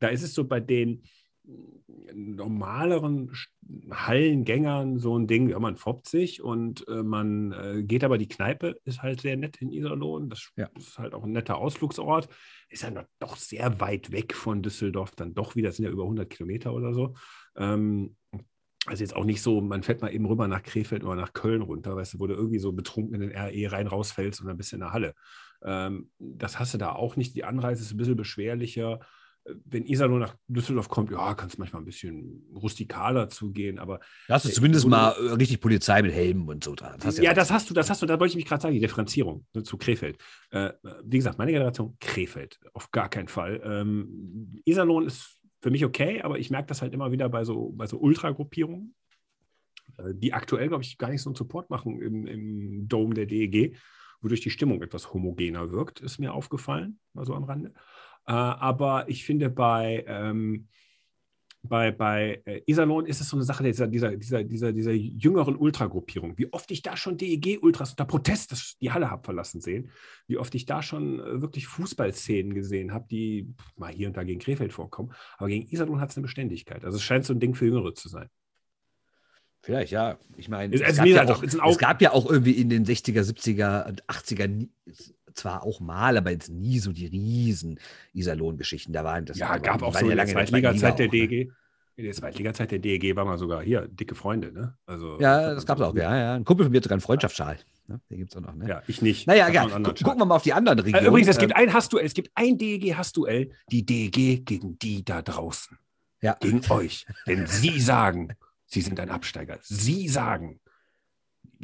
da ist es so bei den normaleren Hallengängern so ein Ding, ja, man foppt sich und äh, man äh, geht aber die Kneipe, ist halt sehr nett in Iserlohn, das Ja. ist halt auch ein netter Ausflugsort, ist ja noch, doch sehr weit weg von Düsseldorf, dann doch wieder, das sind ja über 100 Kilometer oder so. Ähm, also jetzt auch nicht so, man fährt mal eben rüber nach Krefeld oder nach Köln runter, weißt du, wo du irgendwie so betrunken in den RE rein rausfällst und dann bist du in der Halle. Ähm, das hast du da auch nicht. Die Anreise ist ein bisschen beschwerlicher. Wenn Iserlohn nach Düsseldorf kommt, ja, kann es manchmal ein bisschen rustikaler zugehen, aber Da hast du äh, zumindest mal äh, richtig Polizei mit Helmen und so dran. ja, das hast du, das hast du, da wollte ich mich gerade sagen, die Differenzierung ne, zu Krefeld. Äh, wie gesagt, meine Generation, Krefeld, auf gar keinen Fall. Ähm, Iserlohn ist für mich okay, aber ich merke das halt immer wieder bei so, bei so Ultragruppierungen, äh, die aktuell, glaube ich, gar nicht so einen Support machen im, im Dome der DEG, wodurch die Stimmung etwas homogener wirkt, ist mir aufgefallen, mal so am Rande. Äh, aber ich finde bei, ähm, bei, bei äh, Iserlohn ist es so eine Sache dieser, dieser, dieser, dieser, dieser jüngeren Ultragruppierung. Wie oft ich da schon DEG-Ultras unter Protest die Halle habe verlassen sehen, wie oft ich da schon äh, wirklich Fußballszenen gesehen habe, die pff, mal hier und da gegen Krefeld vorkommen. Aber gegen Iserlohn hat es eine Beständigkeit. Also es scheint so ein Ding für Jüngere zu sein. Vielleicht, ja. Ich meine, Es- es, also gab ja auch, es gab ja auch irgendwie in den 60er, 70er und 80er nie, zwar auch mal, aber jetzt nie so die riesen Iserlohn-Geschichten. Da waren das ja, gab auch so ja in der lange in der Zweitliga-Zeit der Liga auch, ne? DEG. In der Zweitliga-Zeit der DEG war man sogar hier, dicke Freunde, ne? Also, Ja, das gab es auch, ja, ja. Ein Kumpel von mir hat sogar einen Freundschaftsschal. Ne? Den gibt es auch noch, ne? Ja, ich nicht. Naja, ja, gucken wir mal auf die anderen Äh, Regionen. Übrigens, es Ähm, gibt ein Hassduell, es gibt ein DEG-Hassduell, die DEG gegen die da draußen. Ja. Gegen euch. Denn sie sagen, Sie sind ein Absteiger. Sie sagen,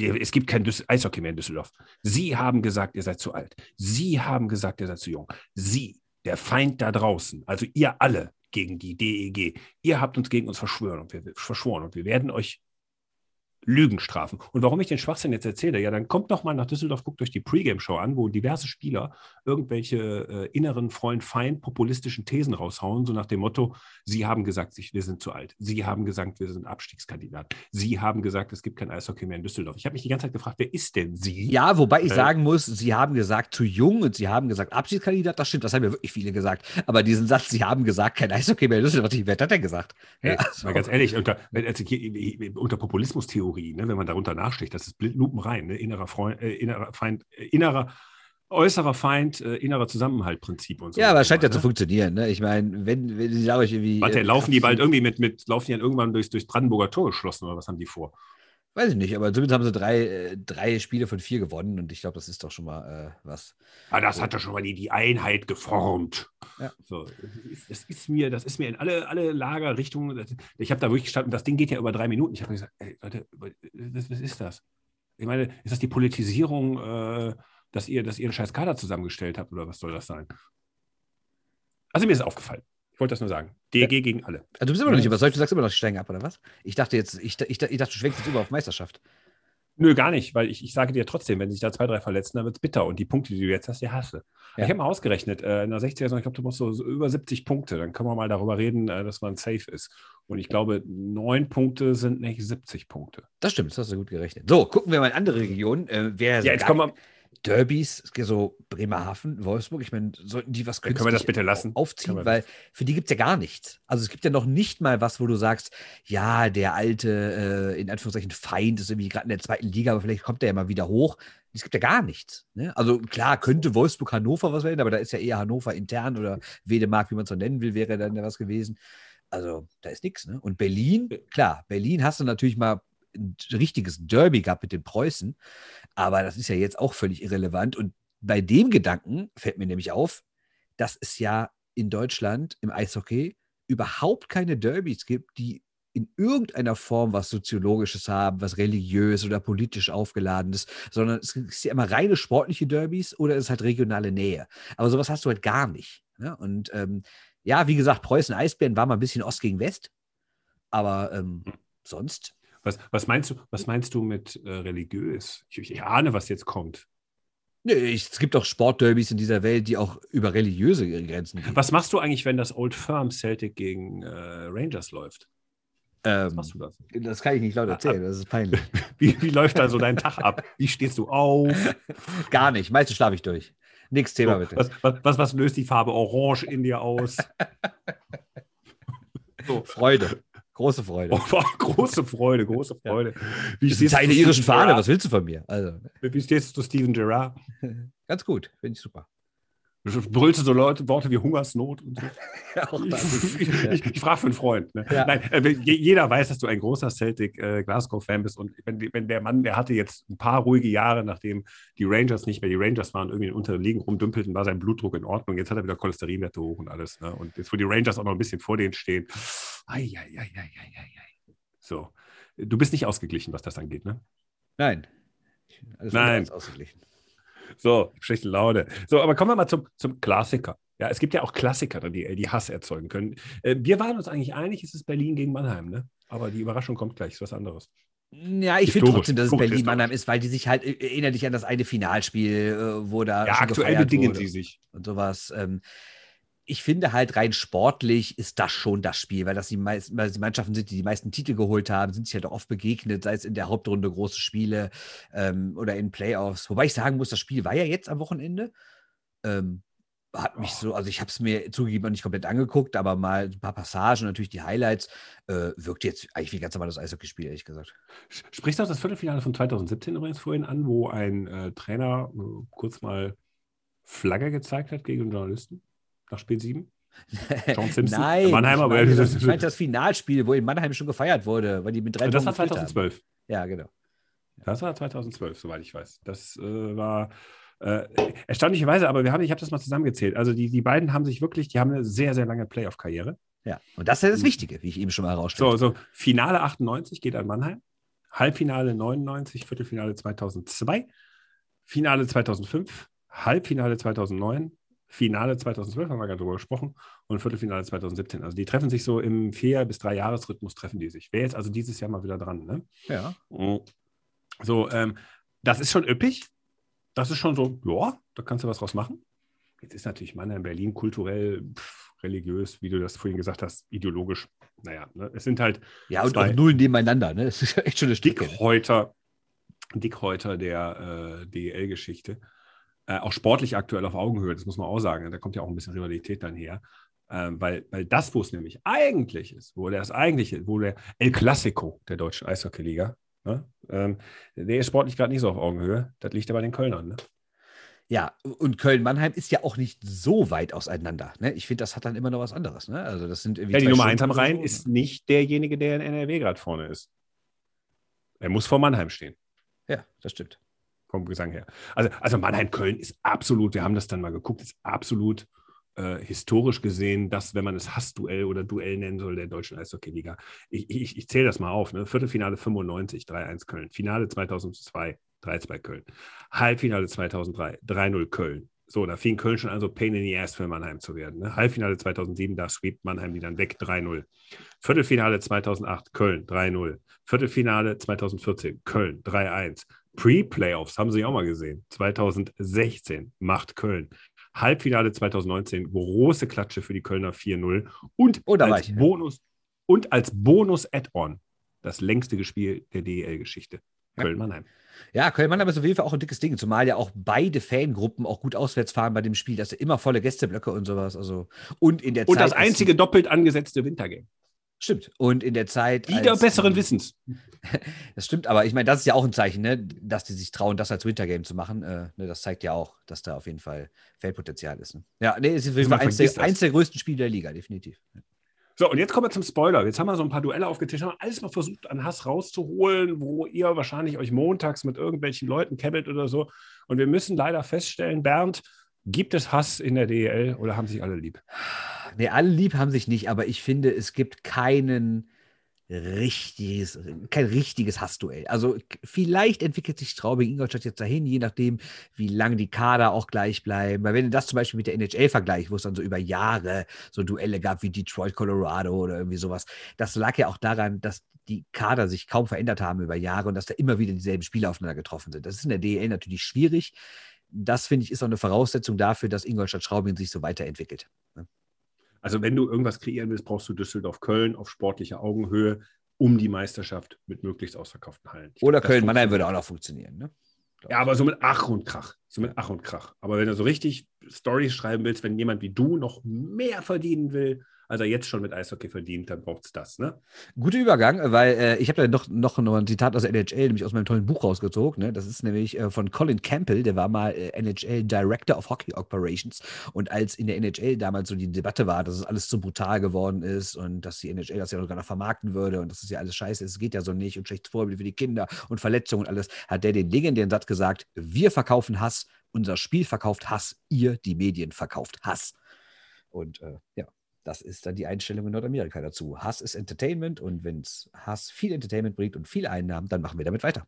es gibt kein Düssel Eishockey mehr in Düsseldorf. Sie haben gesagt, ihr seid zu alt. Sie haben gesagt, ihr seid zu jung. Sie, der Feind da draußen, also ihr alle gegen die DEG, ihr habt uns gegen uns verschworen und wir, verschworen und wir werden euch Lügen strafen. Und warum ich den Schwachsinn jetzt erzähle, ja, dann kommt doch mal nach Düsseldorf, guckt euch die Pre-Game-Show an, wo diverse Spieler irgendwelche äh, inneren Freund-Feind populistischen Thesen raushauen, so nach dem Motto, sie haben gesagt, wir sind zu alt. Sie haben gesagt, wir sind Abstiegskandidat. Sie haben gesagt, es gibt kein Eishockey mehr in Düsseldorf. Ich habe mich die ganze Zeit gefragt, wer ist denn sie? Ja, wobei ich äh, sagen muss, sie haben gesagt, zu jung und sie haben gesagt, Abstiegskandidat, das stimmt, das haben ja wirklich viele gesagt. Aber diesen Satz, sie haben gesagt, kein Eishockey mehr in Düsseldorf, wer hat das denn gesagt? Hey, ja, also. Mal ganz ehrlich, unter, also unter Populismustheorie Theorie, ne, wenn man darunter nachsticht, das ist lupenrein, ne, innerer, Freund, äh, innerer Feind, äh, innerer, äußerer Feind, äh, innerer Zusammenhaltprinzip und so. Ja, aber es scheint ja ne? zu funktionieren. Ne? Ich meine, wenn, wenn Sie sagen, irgendwie. Warte, äh, laufen die bald irgendwie mit, mit laufen die dann irgendwann durchs, durchs Brandenburger Tor geschlossen oder was haben die vor? Weiß ich nicht, aber zumindest haben sie drei, äh, drei Spiele von vier gewonnen und ich glaube, das ist doch schon mal äh, was. Ja, ah, das hat doch schon mal die, die Einheit geformt. Ja. So, das, ist mir, das ist mir in alle, alle Lagerrichtungen. Ich habe da wirklich gestanden, das Ding geht ja über drei Minuten. Ich habe gesagt, ey, Leute, was, was, ist das? Ich meine, ist das die Politisierung, äh, dass ihr, dass ihr einen scheiß Kader zusammengestellt habt oder was soll das sein? Also mir ist aufgefallen. Ich wollte das nur sagen. DG ja. gegen alle. Also du bist immer noch nicht überzeugt, du sagst immer noch, die steigen ab, oder was? Ich dachte jetzt, ich, ich, ich dachte, du schwenkst jetzt über auf Meisterschaft. Nö, gar nicht, weil ich, ich sage dir trotzdem, wenn sich da zwei, drei verletzen, dann wird es bitter. Und die Punkte, die du jetzt hast, die hast du. Ja. Ich habe mal ausgerechnet, äh, in der 60er Saison, ich glaube, du brauchst so, so, über 70 Punkte. Dann können wir mal darüber reden, äh, dass man safe ist. Und ich glaube, neun Punkte sind nicht 70 Punkte. Das stimmt, das hast du gut gerechnet. So, gucken wir mal in andere Regionen. Äh, wer ja, jetzt kommen wir, Derbys, so Bremerhaven, Wolfsburg, ich meine, sollten die was können wir das bitte lassen? aufziehen, weil für die gibt es ja gar nichts. Also es gibt ja noch nicht mal was, wo du sagst, ja, der alte, äh, in Anführungszeichen, Feind ist irgendwie gerade in der zweiten Liga, aber vielleicht kommt der ja mal wieder hoch. Es gibt ja gar nichts. Ne? Also klar, könnte Wolfsburg Hannover was werden, aber da ist ja eher Hannover intern oder Wedemark, wie man es so nennen will, wäre dann da was gewesen. Also da ist nichts. Ne? Und Berlin, klar, Berlin hast du natürlich mal ein richtiges Derby gehabt mit den Preußen. Aber das ist ja jetzt auch völlig irrelevant. Und bei dem Gedanken fällt mir nämlich auf, dass es ja in Deutschland im Eishockey überhaupt keine Derbys gibt, die in irgendeiner Form was Soziologisches haben, was religiös oder politisch aufgeladenes, sondern es ist ja immer reine sportliche Derbys oder es ist halt regionale Nähe. Aber sowas hast du halt gar nicht. Ne? Und ähm, ja, wie gesagt, Preußen-Eisbären war mal ein bisschen Ost gegen West, aber ähm, hm. sonst was, was, meinst, du, was meinst du mit äh, religiös? Ich, ich, ahne, was jetzt kommt. Nee, es gibt auch Sportderbys in dieser Welt, die auch über religiöse Grenzen gehen. Was machst du eigentlich, wenn das Old Firm Celtic gegen äh, Rangers läuft? Ähm, machst du das? Das kann ich nicht laut erzählen, das ist peinlich. wie, wie läuft da so dein Tag ab? Wie stehst du auf? Gar nicht. Meistens schlafe ich durch. Nix Thema, so, bitte. Was, was, was, löst die Farbe Orange in dir aus? so. Freude. Große Freude. Oh, große Freude, große Freude. Wie das ist eine irische Fahne, was willst du von mir? Also. Wie stehst du zu Steven Gerrard? Ganz gut, finde ich super. Brüllst du so Leute, Worte wie Hungersnot und so? ja, ich, ich, ich, frage für einen Freund. Ne? Ja. Nein, äh, jeder weiß, dass du ein großer Celtic äh, Glasgow-Fan bist. Und wenn, wenn, der Mann, der hatte jetzt ein paar ruhige Jahre, nachdem die Rangers nicht mehr die Rangers waren, irgendwie in Unterliegen rumdümpelten, war sein Blutdruck in Ordnung. Jetzt hat er wieder Cholesterinwerte hoch und alles. Ne? Und jetzt, wo die Rangers auch noch ein bisschen vor denen stehen. Ai, ai, ai, ai. So. Du bist nicht ausgeglichen, was das angeht, ne? Nein. Alles Nein. ausgeglichen. So, schlechte Laune. So, aber kommen wir mal zum, zum Klassiker. Ja, es gibt ja auch Klassiker, die, die Hass erzeugen können. Äh, wir waren uns eigentlich einig, es ist Berlin gegen Mannheim, ne? Aber die Überraschung kommt gleich, ist was anderes. Ja, ich finde trotzdem, dass es Berlin-Mannheim ist, weil die sich halt, erinnere dich an das eine Finalspiel, äh, wo da. Ja, aktuell bedingen sie sich. Und sowas. Ähm, ich finde halt rein sportlich ist das schon das Spiel, weil das die, meisten, weil die Mannschaften sind, die die meisten Titel geholt haben, sind sich halt oft begegnet, sei es in der Hauptrunde große Spiele ähm, oder in Playoffs. Wobei ich sagen muss, das Spiel war ja jetzt am Wochenende. Ähm, hat mich so, also ich habe es mir zugegeben und nicht komplett angeguckt, aber mal ein paar Passagen, natürlich die Highlights, äh, wirkt jetzt eigentlich wie ganz normales Eishockeyspiel, ehrlich gesagt. Sprichst du auch das Viertelfinale von 2017 übrigens vorhin an, wo ein äh, Trainer äh, kurz mal Flagge gezeigt hat gegen Journalisten? Nach Spiel 7? John Simpson? Nein, Mannheimer, ich meine, das, ich meine das Finalspiel, wo in Mannheim schon gefeiert wurde, weil die mit drei Das war 2012. Haben. Ja, genau. Das war 2012, soweit ich weiß. Das äh, war äh, erstaunlicherweise, aber wir haben, ich habe das mal zusammengezählt. Also die, die beiden haben sich wirklich, die haben eine sehr, sehr lange Playoff-Karriere. Ja, und das ist ja das Wichtige, wie ich eben schon mal herausstelle. So, so, Finale 98 geht an Mannheim, Halbfinale 99, Viertelfinale 2002, Finale 2005, Halbfinale 2009, Finale 2012, haben wir gerade drüber gesprochen, und Viertelfinale 2017. Also die treffen sich so im Vier- bis drei Jahresrhythmus treffen die sich. Wäre jetzt also dieses Jahr mal wieder dran. Ne? Ja. So, ähm, das ist schon üppig. Das ist schon so, ja, da kannst du was draus machen. Jetzt ist natürlich Mannheim, Berlin kulturell, pff, religiös, wie du das vorhin gesagt hast, ideologisch. Naja, ne? es sind halt Ja, und auch null nebeneinander, ne? Das ist ja echt schon eine ne? Dickhäuter, Dickhäuter der äh, DEL-Geschichte. Äh, auch sportlich aktuell auf Augenhöhe, das muss man auch sagen. Da kommt ja auch ein bisschen Rivalität dann her. Ähm, weil, weil das, wo es nämlich eigentlich ist, wo das eigentliche, wo der El Clasico der deutschen Eishockeyliga, ne? ähm, der ist sportlich gerade nicht so auf Augenhöhe. Das liegt aber an den Kölnern. Ne? Ja, und Köln-Mannheim ist ja auch nicht so weit auseinander. Ne? Ich finde, das hat dann immer noch was anderes. Ne? Also das sind Ja, die Nummer Stunden eins am oder Rhein so. ist nicht derjenige, der in NRW gerade vorne ist. Er muss vor Mannheim stehen. Ja, das stimmt. Vom Gesang her. Also, also Mannheim-Köln ist absolut, wir haben das dann mal geguckt, ist absolut äh, historisch gesehen das, wenn man es Hassduell oder Duell nennen soll, der deutschen Eishockey-Liga. Ich, ich, ich zähle das mal auf. Ne? Viertelfinale 95, 3-1 Köln. Finale 2002, 3-2 Köln. Halbfinale 2003, 3-0 Köln. So, da fing Köln schon an, so Pain in the Ass für Mannheim zu werden. Ne? Halbfinale 2007, da sweept Mannheim die dann weg, 3-0. Viertelfinale 2008, Köln, 3-0. Viertelfinale 2014, Köln, 3-1. Pre-Playoffs haben Sie auch mal gesehen. 2016 macht Köln. Halbfinale 2019, große Klatsche für die Kölner 4-0. Und, Oh, als ich. Bonus, und als Bonus-Add-on das längste Spiel der DEL-Geschichte. Köln-Mannheim. Ja, Köln-Mannheim ist auf jeden Fall auch ein dickes Ding, zumal ja auch beide Fangruppen auch gut auswärts fahren bei dem Spiel. Das sind immer volle Gästeblöcke und sowas. Also, und in der Und Zeit. das einzige doppelt angesetzte Wintergame. Stimmt. Und in der Zeit. Wieder als besseren Wissens. Das stimmt, aber ich meine, das ist ja auch ein Zeichen, ne, dass die sich trauen, das als Wintergame zu machen. Äh, ne, das zeigt ja auch, dass da auf jeden Fall Feldpotenzial ist. Ne? Ja, nee, es ist Fall eins der, eins der größten Spiele der Liga, definitiv. So, und jetzt kommen wir zum Spoiler. Jetzt haben wir so ein paar Duelle aufgetischt, haben alles mal versucht, an Hass rauszuholen, wo ihr wahrscheinlich euch montags mit irgendwelchen Leuten kebbelt oder so. Und wir müssen leider feststellen, Bernd, gibt es Hass in der DEL oder haben sich alle lieb? Nee, alle lieb haben sich nicht, aber ich finde, es gibt keinen richtiges, kein richtiges Hassduell. Also vielleicht entwickelt sich Straubing Ingolstadt jetzt dahin, je nachdem, wie lang die Kader auch gleich bleiben. Weil wenn du das zum Beispiel mit der NHL vergleichst, wo es dann so über Jahre so Duelle gab wie Detroit, Colorado oder irgendwie sowas, das lag ja auch daran, dass die Kader sich kaum verändert haben über Jahre und dass da immer wieder dieselben Spieler aufeinander getroffen sind. Das ist in der DEL natürlich schwierig. Das finde ich ist auch eine Voraussetzung dafür, dass Ingolstadt-Straubing sich so weiterentwickelt. Also, wenn du irgendwas kreieren willst, brauchst du Düsseldorf-Köln auf sportlicher Augenhöhe um die Meisterschaft mit möglichst ausverkauften Hallen. Ich Oder glaub, das Köln-Mannheim würde auch noch funktionieren. Ne? Ja, aber so mit Ach und Krach. So mit Ach und Krach. Aber wenn du so richtig Stories schreiben willst, wenn jemand wie du noch mehr verdienen will, als er jetzt schon mit Eishockey verdient, dann braucht es das, ne? Guter Übergang, weil äh, ich habe da noch, noch, ein Zitat aus der NHL, nämlich aus meinem tollen Buch rausgezogen. Ne? Das ist nämlich äh, von Colin Campbell, der war mal äh, NHL Director of Hockey Operations. Und als in der NHL damals so die Debatte war, dass es alles zu brutal geworden ist und dass die NHL das ja sogar noch vermarkten würde und dass es ja alles scheiße ist, es geht ja so nicht und schlechtes Vorbild für die Kinder und Verletzungen und alles, hat der den legendären Satz gesagt: Wir verkaufen Hass, unser Spiel verkauft Hass, ihr, die Medien, verkauft Hass. Und äh, ja, das ist dann die Einstellung in Nordamerika dazu. Hass ist Entertainment und wenn Hass viel Entertainment bringt und viel Einnahmen, dann machen wir damit weiter.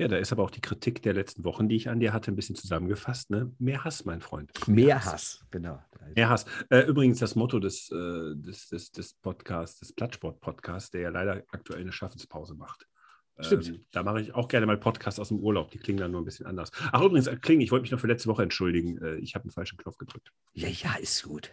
Ja, da ist aber auch die Kritik der letzten Wochen, die ich an dir hatte, ein bisschen zusammengefasst. Ne? Mehr Hass, mein Freund. Mehr Hass, genau. Mehr Hass. Äh, übrigens das Motto des, äh, des, des, des Podcasts, des Plattsport-Podcasts, der ja leider aktuell eine Schaffenspause macht. Stimmt. Ähm, da mache ich auch gerne mal Podcasts aus dem Urlaub. Die klingen dann nur ein bisschen anders. Ach, übrigens, äh, klingen, ich wollte mich noch für letzte Woche entschuldigen. Äh, ich habe einen falschen Knopf gedrückt. Ja, ja, ist gut.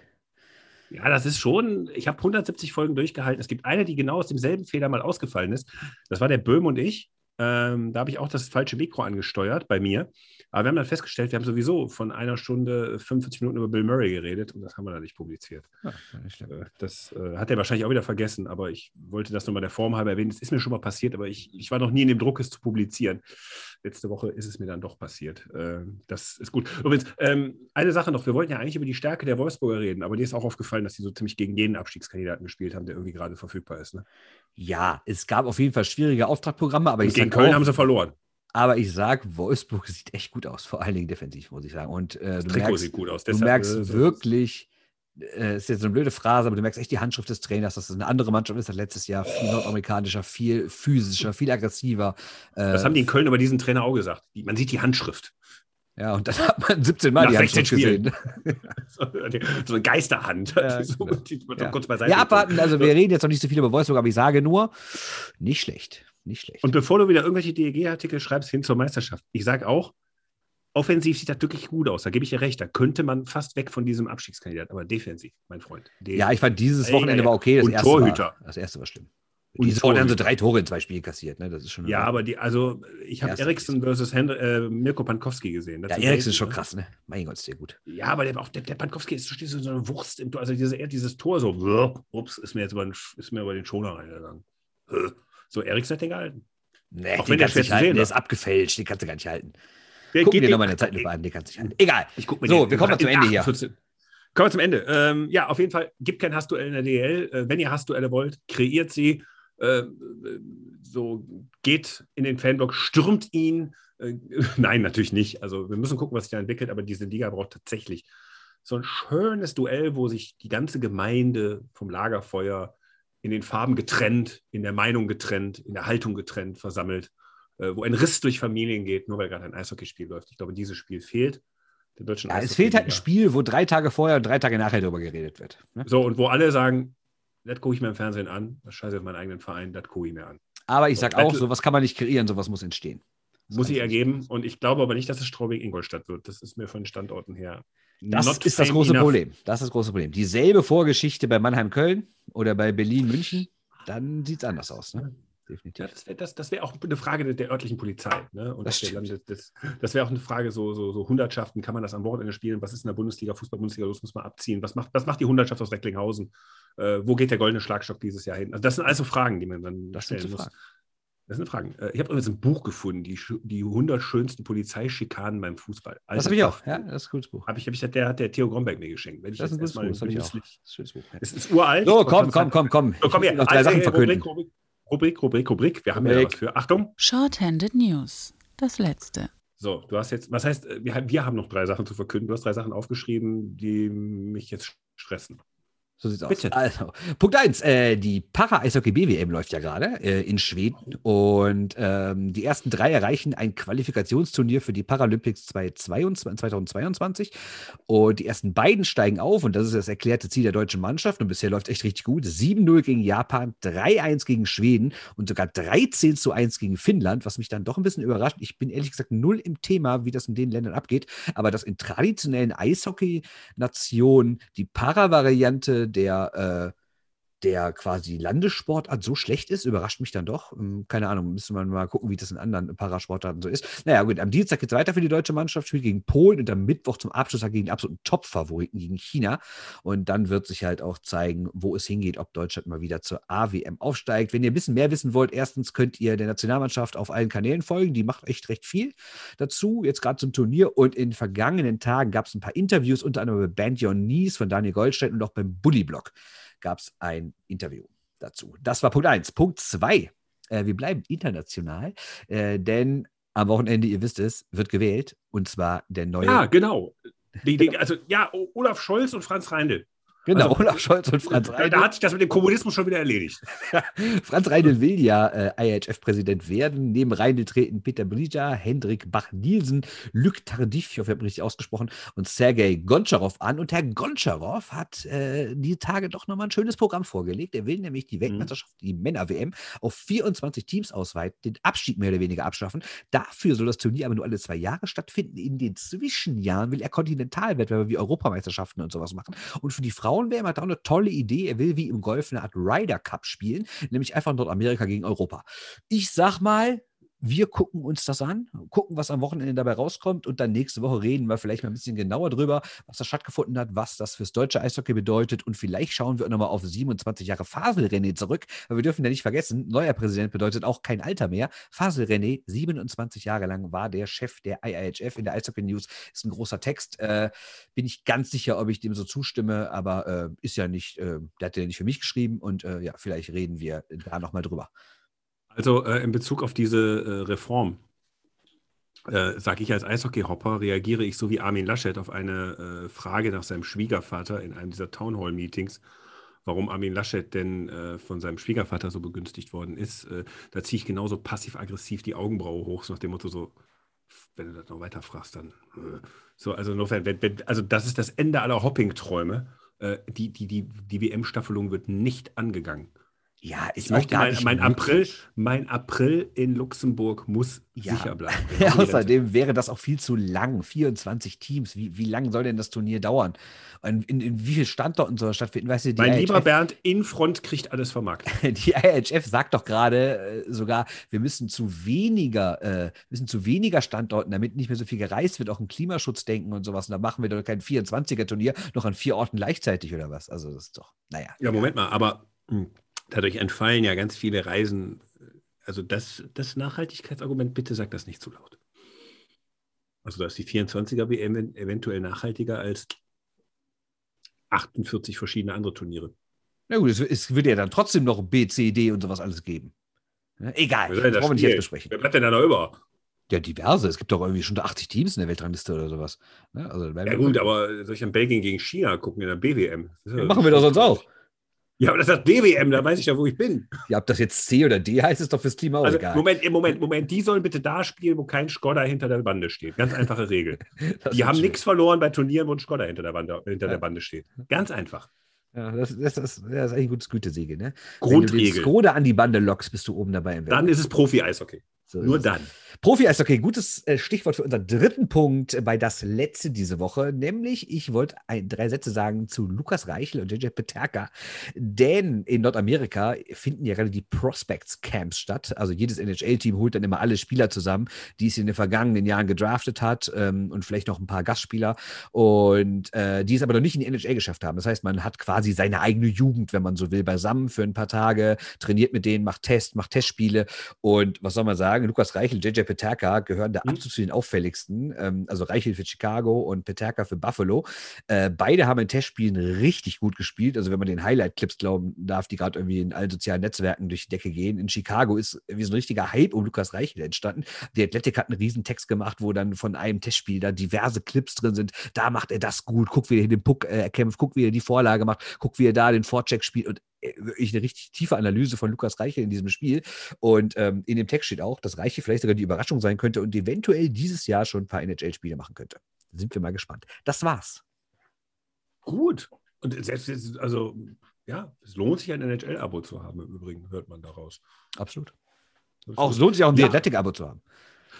Ja, das ist schon, ich habe 170 Folgen durchgehalten. Es gibt eine, die genau aus demselben Fehler mal ausgefallen ist. Das war der Böhm und ich. Ähm, da habe ich auch das falsche Mikro angesteuert bei mir. Aber wir haben dann festgestellt, wir haben sowieso von einer Stunde 45 Minuten über Bill Murray geredet und das haben wir dann nicht publiziert. Ja, nicht. Äh, Das äh, hat er wahrscheinlich auch wieder vergessen, aber ich wollte das nur mal der Form halber erwähnen. Das ist mir schon mal passiert, aber ich, ich war noch nie in dem Druck, es zu publizieren. Letzte Woche ist es mir dann doch passiert. Äh, das ist gut. Übrigens, ähm, eine Sache noch. Wir wollten ja eigentlich über die Stärke der Wolfsburger reden, aber dir ist auch aufgefallen, dass die so ziemlich gegen jeden Abstiegskandidaten gespielt haben, der irgendwie gerade verfügbar ist. Ne? Ja, es gab auf jeden Fall schwierige Auftragprogramme, aber Und ich gegen Köln auch, haben sie verloren. Aber ich sag, Wolfsburg sieht echt gut aus, vor allen Dingen defensiv, muss ich sagen. Und äh, du Trikot merkst, sieht gut aus. du Deshalb, merkst äh, wirklich, äh, ist jetzt eine blöde Phrase, aber du merkst echt die Handschrift des Trainers, dass es eine andere Mannschaft ist als letztes Jahr. Viel nordamerikanischer, viel physischer, viel aggressiver. Äh, Das haben die in Köln über diesen Trainer auch gesagt. Man sieht die Handschrift. ja, und dann hat man 17 Mal Nach die 16 Handschrift gesehen. so so eine Geisterhand. Ja, so, Ja. kurz beiseite Ja, abwarten. Also, wir reden jetzt noch nicht so viel über Wolfsburg, aber ich sage nur, nicht schlecht. Nicht schlecht. Und bevor du wieder irgendwelche DEG-Artikel schreibst hin zur Meisterschaft, ich sage auch, offensiv sieht das wirklich gut aus. Da gebe ich dir recht. Da könnte man fast weg von diesem Abstiegskandidat. Aber defensiv, mein Freund. De- ja, ich fand dieses Wochenende war okay. Das und erste Torhüter. War, das erste war schlimm. Und Wochenende haben sie Torhüter. drei Tore in zwei Spielen kassiert. Ne? Das ist schon Ja, aber die, also ich habe Eriksson versus Hen äh, Mirko Pankowski gesehen. Das Ja, ist Eriksen ist schon ne? krass, ne? Mein Gott, ist der gut. Ja, aber der, auch der, der Pankowski ist so so eine Wurst im Tor. Also diese, er hat dieses Tor so, ups, ist mir jetzt über den, ist mir über den Schoner reingegangen. So, Eriksen hat den gehalten. Nee, Auch den wenn der schwer zu halten. sehen Der ist abgefälscht, den kannst du gar nicht halten. Der Guck dir nochmal eine Zeitlupe an, den kannst du nicht halten. Egal. Ich guck mir So, wir kommen zum Ende hier. 48. Kommen wir zum Ende. Ähm, ja, auf jeden Fall, gibt kein Hassduell in der DL. Äh, wenn ihr Hassduelle wollt, kreiert sie. Äh, so geht in den Fanblock, stürmt ihn. Äh, nein, natürlich nicht. Also wir müssen gucken, was sich da entwickelt, aber diese Liga braucht tatsächlich so ein schönes Duell, wo sich die ganze Gemeinde vom Lagerfeuer in den Farben getrennt, in der Meinung getrennt, in der Haltung getrennt versammelt, äh, wo ein Riss durch Familien geht, nur weil gerade ein Eishockeyspiel läuft. Ich glaube, dieses Spiel fehlt. Der deutschen Ja, es fehlt halt ein. Spiel, wo drei Tage vorher und drei Tage nachher darüber geredet wird. Ne? So, und wo alle sagen, das gucke ich mir im Fernsehen an, das scheiße auf meinen eigenen Verein, das gucke ich mir an. Aber ich So, sag auch, sowas kann man nicht kreieren, sowas muss entstehen. Muss sich ergeben. Und ich glaube aber nicht, dass es Straubing-Ingolstadt wird. Das ist mir von den Standorten her. Das ist das große enough. Problem. Das ist das große Problem. Dieselbe Vorgeschichte bei Mannheim-Köln oder bei Berlin-München, dann sieht es anders aus. Ne? Definitiv. Ja, das wäre das, das wär auch eine Frage der, örtlichen Polizei. Ne? Und Das. Landes, das, das wäre auch eine Frage, so, so, so Hundertschaften, kann man das am Wochenende spielen? Was ist in der Bundesliga, Fußball-Bundesliga los, muss man abziehen? Was macht, was macht die Hundertschaft aus Recklinghausen? Äh, wo geht der goldene Schlagstock dieses Jahr hin? Also das sind also Fragen, die man dann Das stellen muss. Fragen. Das sind Fragen. Äh, Ich habe übrigens ein Buch gefunden, die, die 100 schönsten Polizeischikanen beim Fußball. Das habe ich auch. Ja, das ist ein gutes Buch. Hab ich, hab ich, der hat der Theo Gromberg mir geschenkt. Wenn Das ist ein gutes Buch. Das habe ich auch. Das ist ein schönes Buch. Ja. Es ist uralt. So, komm, das komm, komm, komm. So, komm her. noch drei Also, Sachen äh, verkünden. Rubrik, Rubrik, Rubrik, Rubrik. Wir haben ja Rubrik. was für. Achtung. Shorthanded News. Das letzte. So, du hast jetzt, was heißt, äh, wir, haben- wir haben noch drei Sachen zu verkünden. Du hast drei Sachen aufgeschrieben, die mich jetzt stressen. So sieht's aus. Bitte. Also, Punkt 1. Äh, die Para-Eishockey-BWM läuft ja gerade äh, in Schweden. Und ähm, die ersten drei erreichen ein Qualifikationsturnier für die Paralympics 2022, 2022. Und die ersten beiden steigen auf. Und das ist das erklärte Ziel der deutschen Mannschaft. Und bisher läuft echt richtig gut. 7-0 gegen Japan, 3-1 gegen Schweden und sogar 13 zu 1 gegen Finnland, was mich dann doch ein bisschen überrascht. Ich bin ehrlich gesagt null im Thema, wie das in den Ländern abgeht. Aber dass in traditionellen Eishockey-Nationen die Para-Variante der, äh, der quasi Landessportart so schlecht ist, überrascht mich dann doch. Ähm, Keine Ahnung, müsste man mal gucken, wie das in anderen Parasportarten so ist. Naja, gut, am Dienstag geht es weiter für die deutsche Mannschaft, spielt gegen Polen und am Mittwoch zum Abschluss gegen den absoluten Top-Favoriten, gegen China. Und dann wird sich halt auch zeigen, wo es hingeht, ob Deutschland mal wieder zur AWM aufsteigt. Wenn ihr ein bisschen mehr wissen wollt, erstens könnt ihr der Nationalmannschaft auf allen Kanälen folgen. Die macht echt recht viel dazu, jetzt gerade zum Turnier. Und in vergangenen Tagen gab es ein paar Interviews, unter anderem bei Band Your Knees von Daniel Goldstein und auch beim Bully-Blog gab es ein Interview dazu. Das war Punkt 1. Punkt 2. Äh, wir bleiben international, äh, denn am Wochenende, ihr wisst es, wird gewählt und zwar der neue. Ja, genau. Die, die, also, ja, Olaf Scholz und Franz Reindl. Genau, also- Olaf Scholz und Franz Da, Reindl. da hat sich das mit dem Kommunismus schon wieder erledigt. Franz Reindl will ja äh, IHF-Präsident werden. Neben Reindl treten Peter Brija, Hendrik Bach-Nielsen, Luc Tardif, ich hoffe, ich habe richtig ausgesprochen, und Sergei Goncharow an. Und Herr Goncharow hat äh, die Tage doch nochmal ein schönes Programm vorgelegt. Er will nämlich die Weltmeisterschaft, die Männer-WM, auf 24 Teams ausweiten, den Abstieg mehr oder weniger abschaffen. Dafür soll das Turnier aber nur alle zwei Jahre stattfinden. In den Zwischenjahren will er Kontinentalwettbewerbe wie Europameisterschaften und sowas machen. Und für die Frauen-WM hat auch eine tolle Idee. Er will wie im Golf eine Art Ryder Cup spielen, nämlich einfach Nordamerika gegen Europa. Ich sag mal, wir gucken uns das an, gucken, was am Wochenende dabei rauskommt und dann nächste Woche reden wir vielleicht mal ein bisschen genauer drüber, was da stattgefunden hat, was das fürs deutsche Eishockey bedeutet und vielleicht schauen wir auch nochmal auf 27 Jahre Fasel-René zurück, weil wir dürfen ja nicht vergessen, neuer Präsident bedeutet auch kein Alter mehr. Fasel-René, 27 Jahre lang war der Chef der IIHF in der Eishockey News, ist ein großer Text, äh, bin ich ganz sicher, ob ich dem so zustimme, aber äh, ist ja nicht, äh, der hat ja nicht für mich geschrieben und äh, ja, vielleicht reden wir da nochmal drüber. Also äh, in Bezug auf diese äh, Reform. äh, sage ich als Eishockey-Hopper, reagiere ich so wie Armin Laschet auf eine äh, Frage nach seinem Schwiegervater in einem dieser Townhall-Meetings, warum Armin Laschet denn äh, von seinem Schwiegervater so begünstigt worden ist. Äh, da ziehe ich genauso passiv-aggressiv die Augenbraue hoch, so nach dem Motto so, wenn du das noch weiter fragst, dann. So, also insofern, wenn, wenn, also das ist das Ende aller Hopping-Träume. Die die, die, die WM-Staffelung wird nicht angegangen. Ja, ist Ich möchte mein, mein April, mein April in Luxemburg muss Ja. sicher bleiben. Die Außerdem wäre das auch viel zu lang. 24 Teams. Wie, wie lang soll denn das Turnier dauern? Und in, in wie vielen Standorten soll das stattfinden? Weißt du, Mein lieber IHF Bernd, in Front kriegt alles vermarktet. Die IHF sagt doch gerade äh, sogar, wir müssen zu weniger, äh, müssen zu weniger Standorten, damit nicht mehr so viel gereist wird, auch im Klimaschutz denken und sowas. Und da machen wir doch kein 24er-Turnier noch an vier Orten gleichzeitig oder was. Also das ist doch, naja. Ja, Moment mal, aber hm, dadurch entfallen ja ganz viele Reisen. Also das, das Nachhaltigkeitsargument, bitte sag das nicht zu laut. Also da ist die 24er WM eventuell nachhaltiger als 48 verschiedene andere Turniere. Na gut, es, es würde ja dann trotzdem noch B, C, D und sowas alles geben. Ja, egal, das brauchen wir nicht jetzt besprechen. Wer bleibt denn da noch über? Ja, diverse. Es gibt doch irgendwie schon 80 Teams in der Weltrangliste oder sowas. Ne? Also, Ja gut, aber soll ich an Belgien gegen China gucken in der BWM? Ja- machen wir doch sonst auch. Ja, aber das ist das BWM, da weiß ich ja, wo ich bin. Ja, ob das jetzt C oder D heißt, ist doch fürs Klima auch Also, egal. Moment, Moment, Moment, die sollen bitte da spielen, wo kein Skoda hinter der Bande steht. Ganz einfache Regel. Die haben nichts verloren bei Turnieren, wo ein Skoda hinter der, Bande, hinter Ja. der Bande steht. Ganz einfach. Ja, das, das, das, das ist eigentlich ein gutes Gütesiegel, ne? Wenn du den Grundregel. Skoda an die Bande lockst, bist du oben dabei im Dann Weltcup. ist es Profi-Eishockey. So Nur dann. Profi-Eishockey, gutes äh, Stichwort für unseren dritten Punkt äh, bei das letzte diese Woche, nämlich ich wollte ein, drei Sätze sagen zu Lukas Reichel und JJ Peterka, denn in Nordamerika finden ja gerade die Prospects Camps statt. Also jedes NHL-Team holt dann immer alle Spieler zusammen, die es in den vergangenen Jahren gedraftet hat ähm, und vielleicht noch ein paar Gastspieler und äh, die es aber noch nicht in die NHL geschafft haben. Das heißt, man hat quasi seine eigene Jugend, wenn man so will, beisammen für ein paar Tage, trainiert mit denen, macht Tests, macht Testspiele und was soll man sagen? Lukas Reichel, JJ Peterka gehören da Mhm. absolut zu den auffälligsten. Ähm, also Reichel für Chicago und Peterka für Buffalo. Äh, beide haben in Testspielen richtig gut gespielt. Also wenn man den Highlight-Clips glauben darf, die gerade irgendwie in allen sozialen Netzwerken durch die Decke gehen. In Chicago ist wie so ein richtiger Hype um Lukas Reichel entstanden. Die Athletic hat einen riesen Text gemacht, wo dann von einem Testspiel da diverse Clips drin sind. Da macht er das gut. Guck, wie er den Puck äh, erkämpft. Guck, wie er die Vorlage macht. Guck, wie er da den Vorcheck spielt. Und wirklich eine richtig tiefe Analyse von Lukas Reichel in diesem Spiel. Und ähm, in dem Text steht auch, dass Reiche vielleicht sogar die Überraschung sein könnte und eventuell dieses Jahr schon ein paar NHL-Spiele machen könnte. Sind wir mal gespannt. Das war's. Gut. Und selbst jetzt, also, ja, es lohnt sich ein NHL-Abo zu haben, im Übrigen, hört man daraus. Absolut. Auch es lohnt sich auch ein Ja. Athletic-Abo zu haben.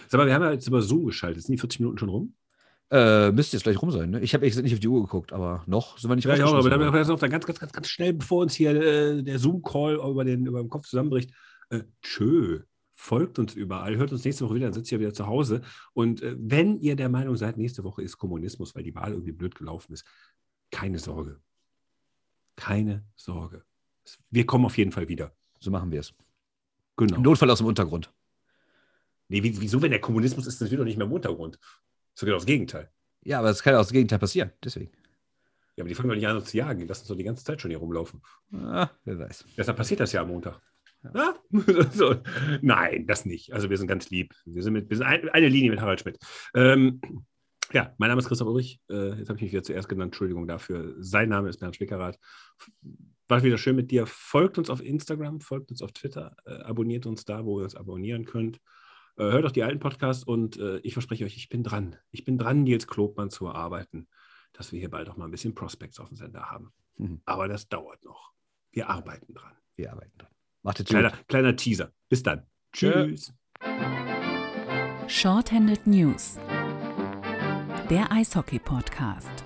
Sag mal, wir haben ja jetzt über Zoom geschaltet. Sind die 40 Minuten schon rum? Äh, müsste jetzt gleich rum sein. Ne? Ich habe gesagt nicht auf die Uhr geguckt, aber noch sind wir nicht Ja, ja, aber dann, worden. dann, dann ganz, ganz, ganz, ganz schnell, bevor uns hier äh, der Zoom-Call über den, über den Kopf zusammenbricht. Äh, tschö. Folgt uns überall, hört uns nächste Woche wieder, dann sitzt ihr wieder zu Hause. Und äh, wenn ihr der Meinung seid, nächste Woche ist Kommunismus, weil die Wahl irgendwie blöd gelaufen ist, keine Sorge. Keine Sorge. Wir kommen auf jeden Fall wieder. So machen wir es. Genau. Im Notfall aus dem Untergrund. Nee, wie- wieso, wenn der Kommunismus ist, sind wir doch nicht mehr im Untergrund. Das ist genau das Gegenteil. Ja, aber es kann auch das Gegenteil passieren. Deswegen. Ja, aber die fangen doch nicht an, uns zu jagen. Die lassen uns doch die ganze Zeit schon hier rumlaufen. Ah, wer weiß. Deshalb passiert das ja am Montag. Ja? so. Nein, das nicht. Also wir sind ganz lieb. Wir sind, mit, wir sind ein, eine Linie mit Harald Schmidt. Ähm, ja, mein Name ist Christoph Ulrich. Äh, jetzt habe ich mich wieder zuerst genannt. Entschuldigung dafür. Sein Name ist Bernd Schwickerath. War wieder schön mit dir. Folgt uns auf Instagram, folgt uns auf Twitter, äh, abonniert uns da, wo ihr uns abonnieren könnt. Äh, hört auch die alten Podcasts und äh, ich verspreche euch, ich bin dran. Ich bin dran, Nils Klobmann zu erarbeiten, dass wir hier bald auch mal ein bisschen Prospects auf dem Sender haben. Mhm. Aber das dauert noch. Wir arbeiten dran. Wir arbeiten dran. Macht es Kleiner, gut. kleiner Teaser. Bis dann. Tschüss. Shorthanded News. Der Eishockey-Podcast.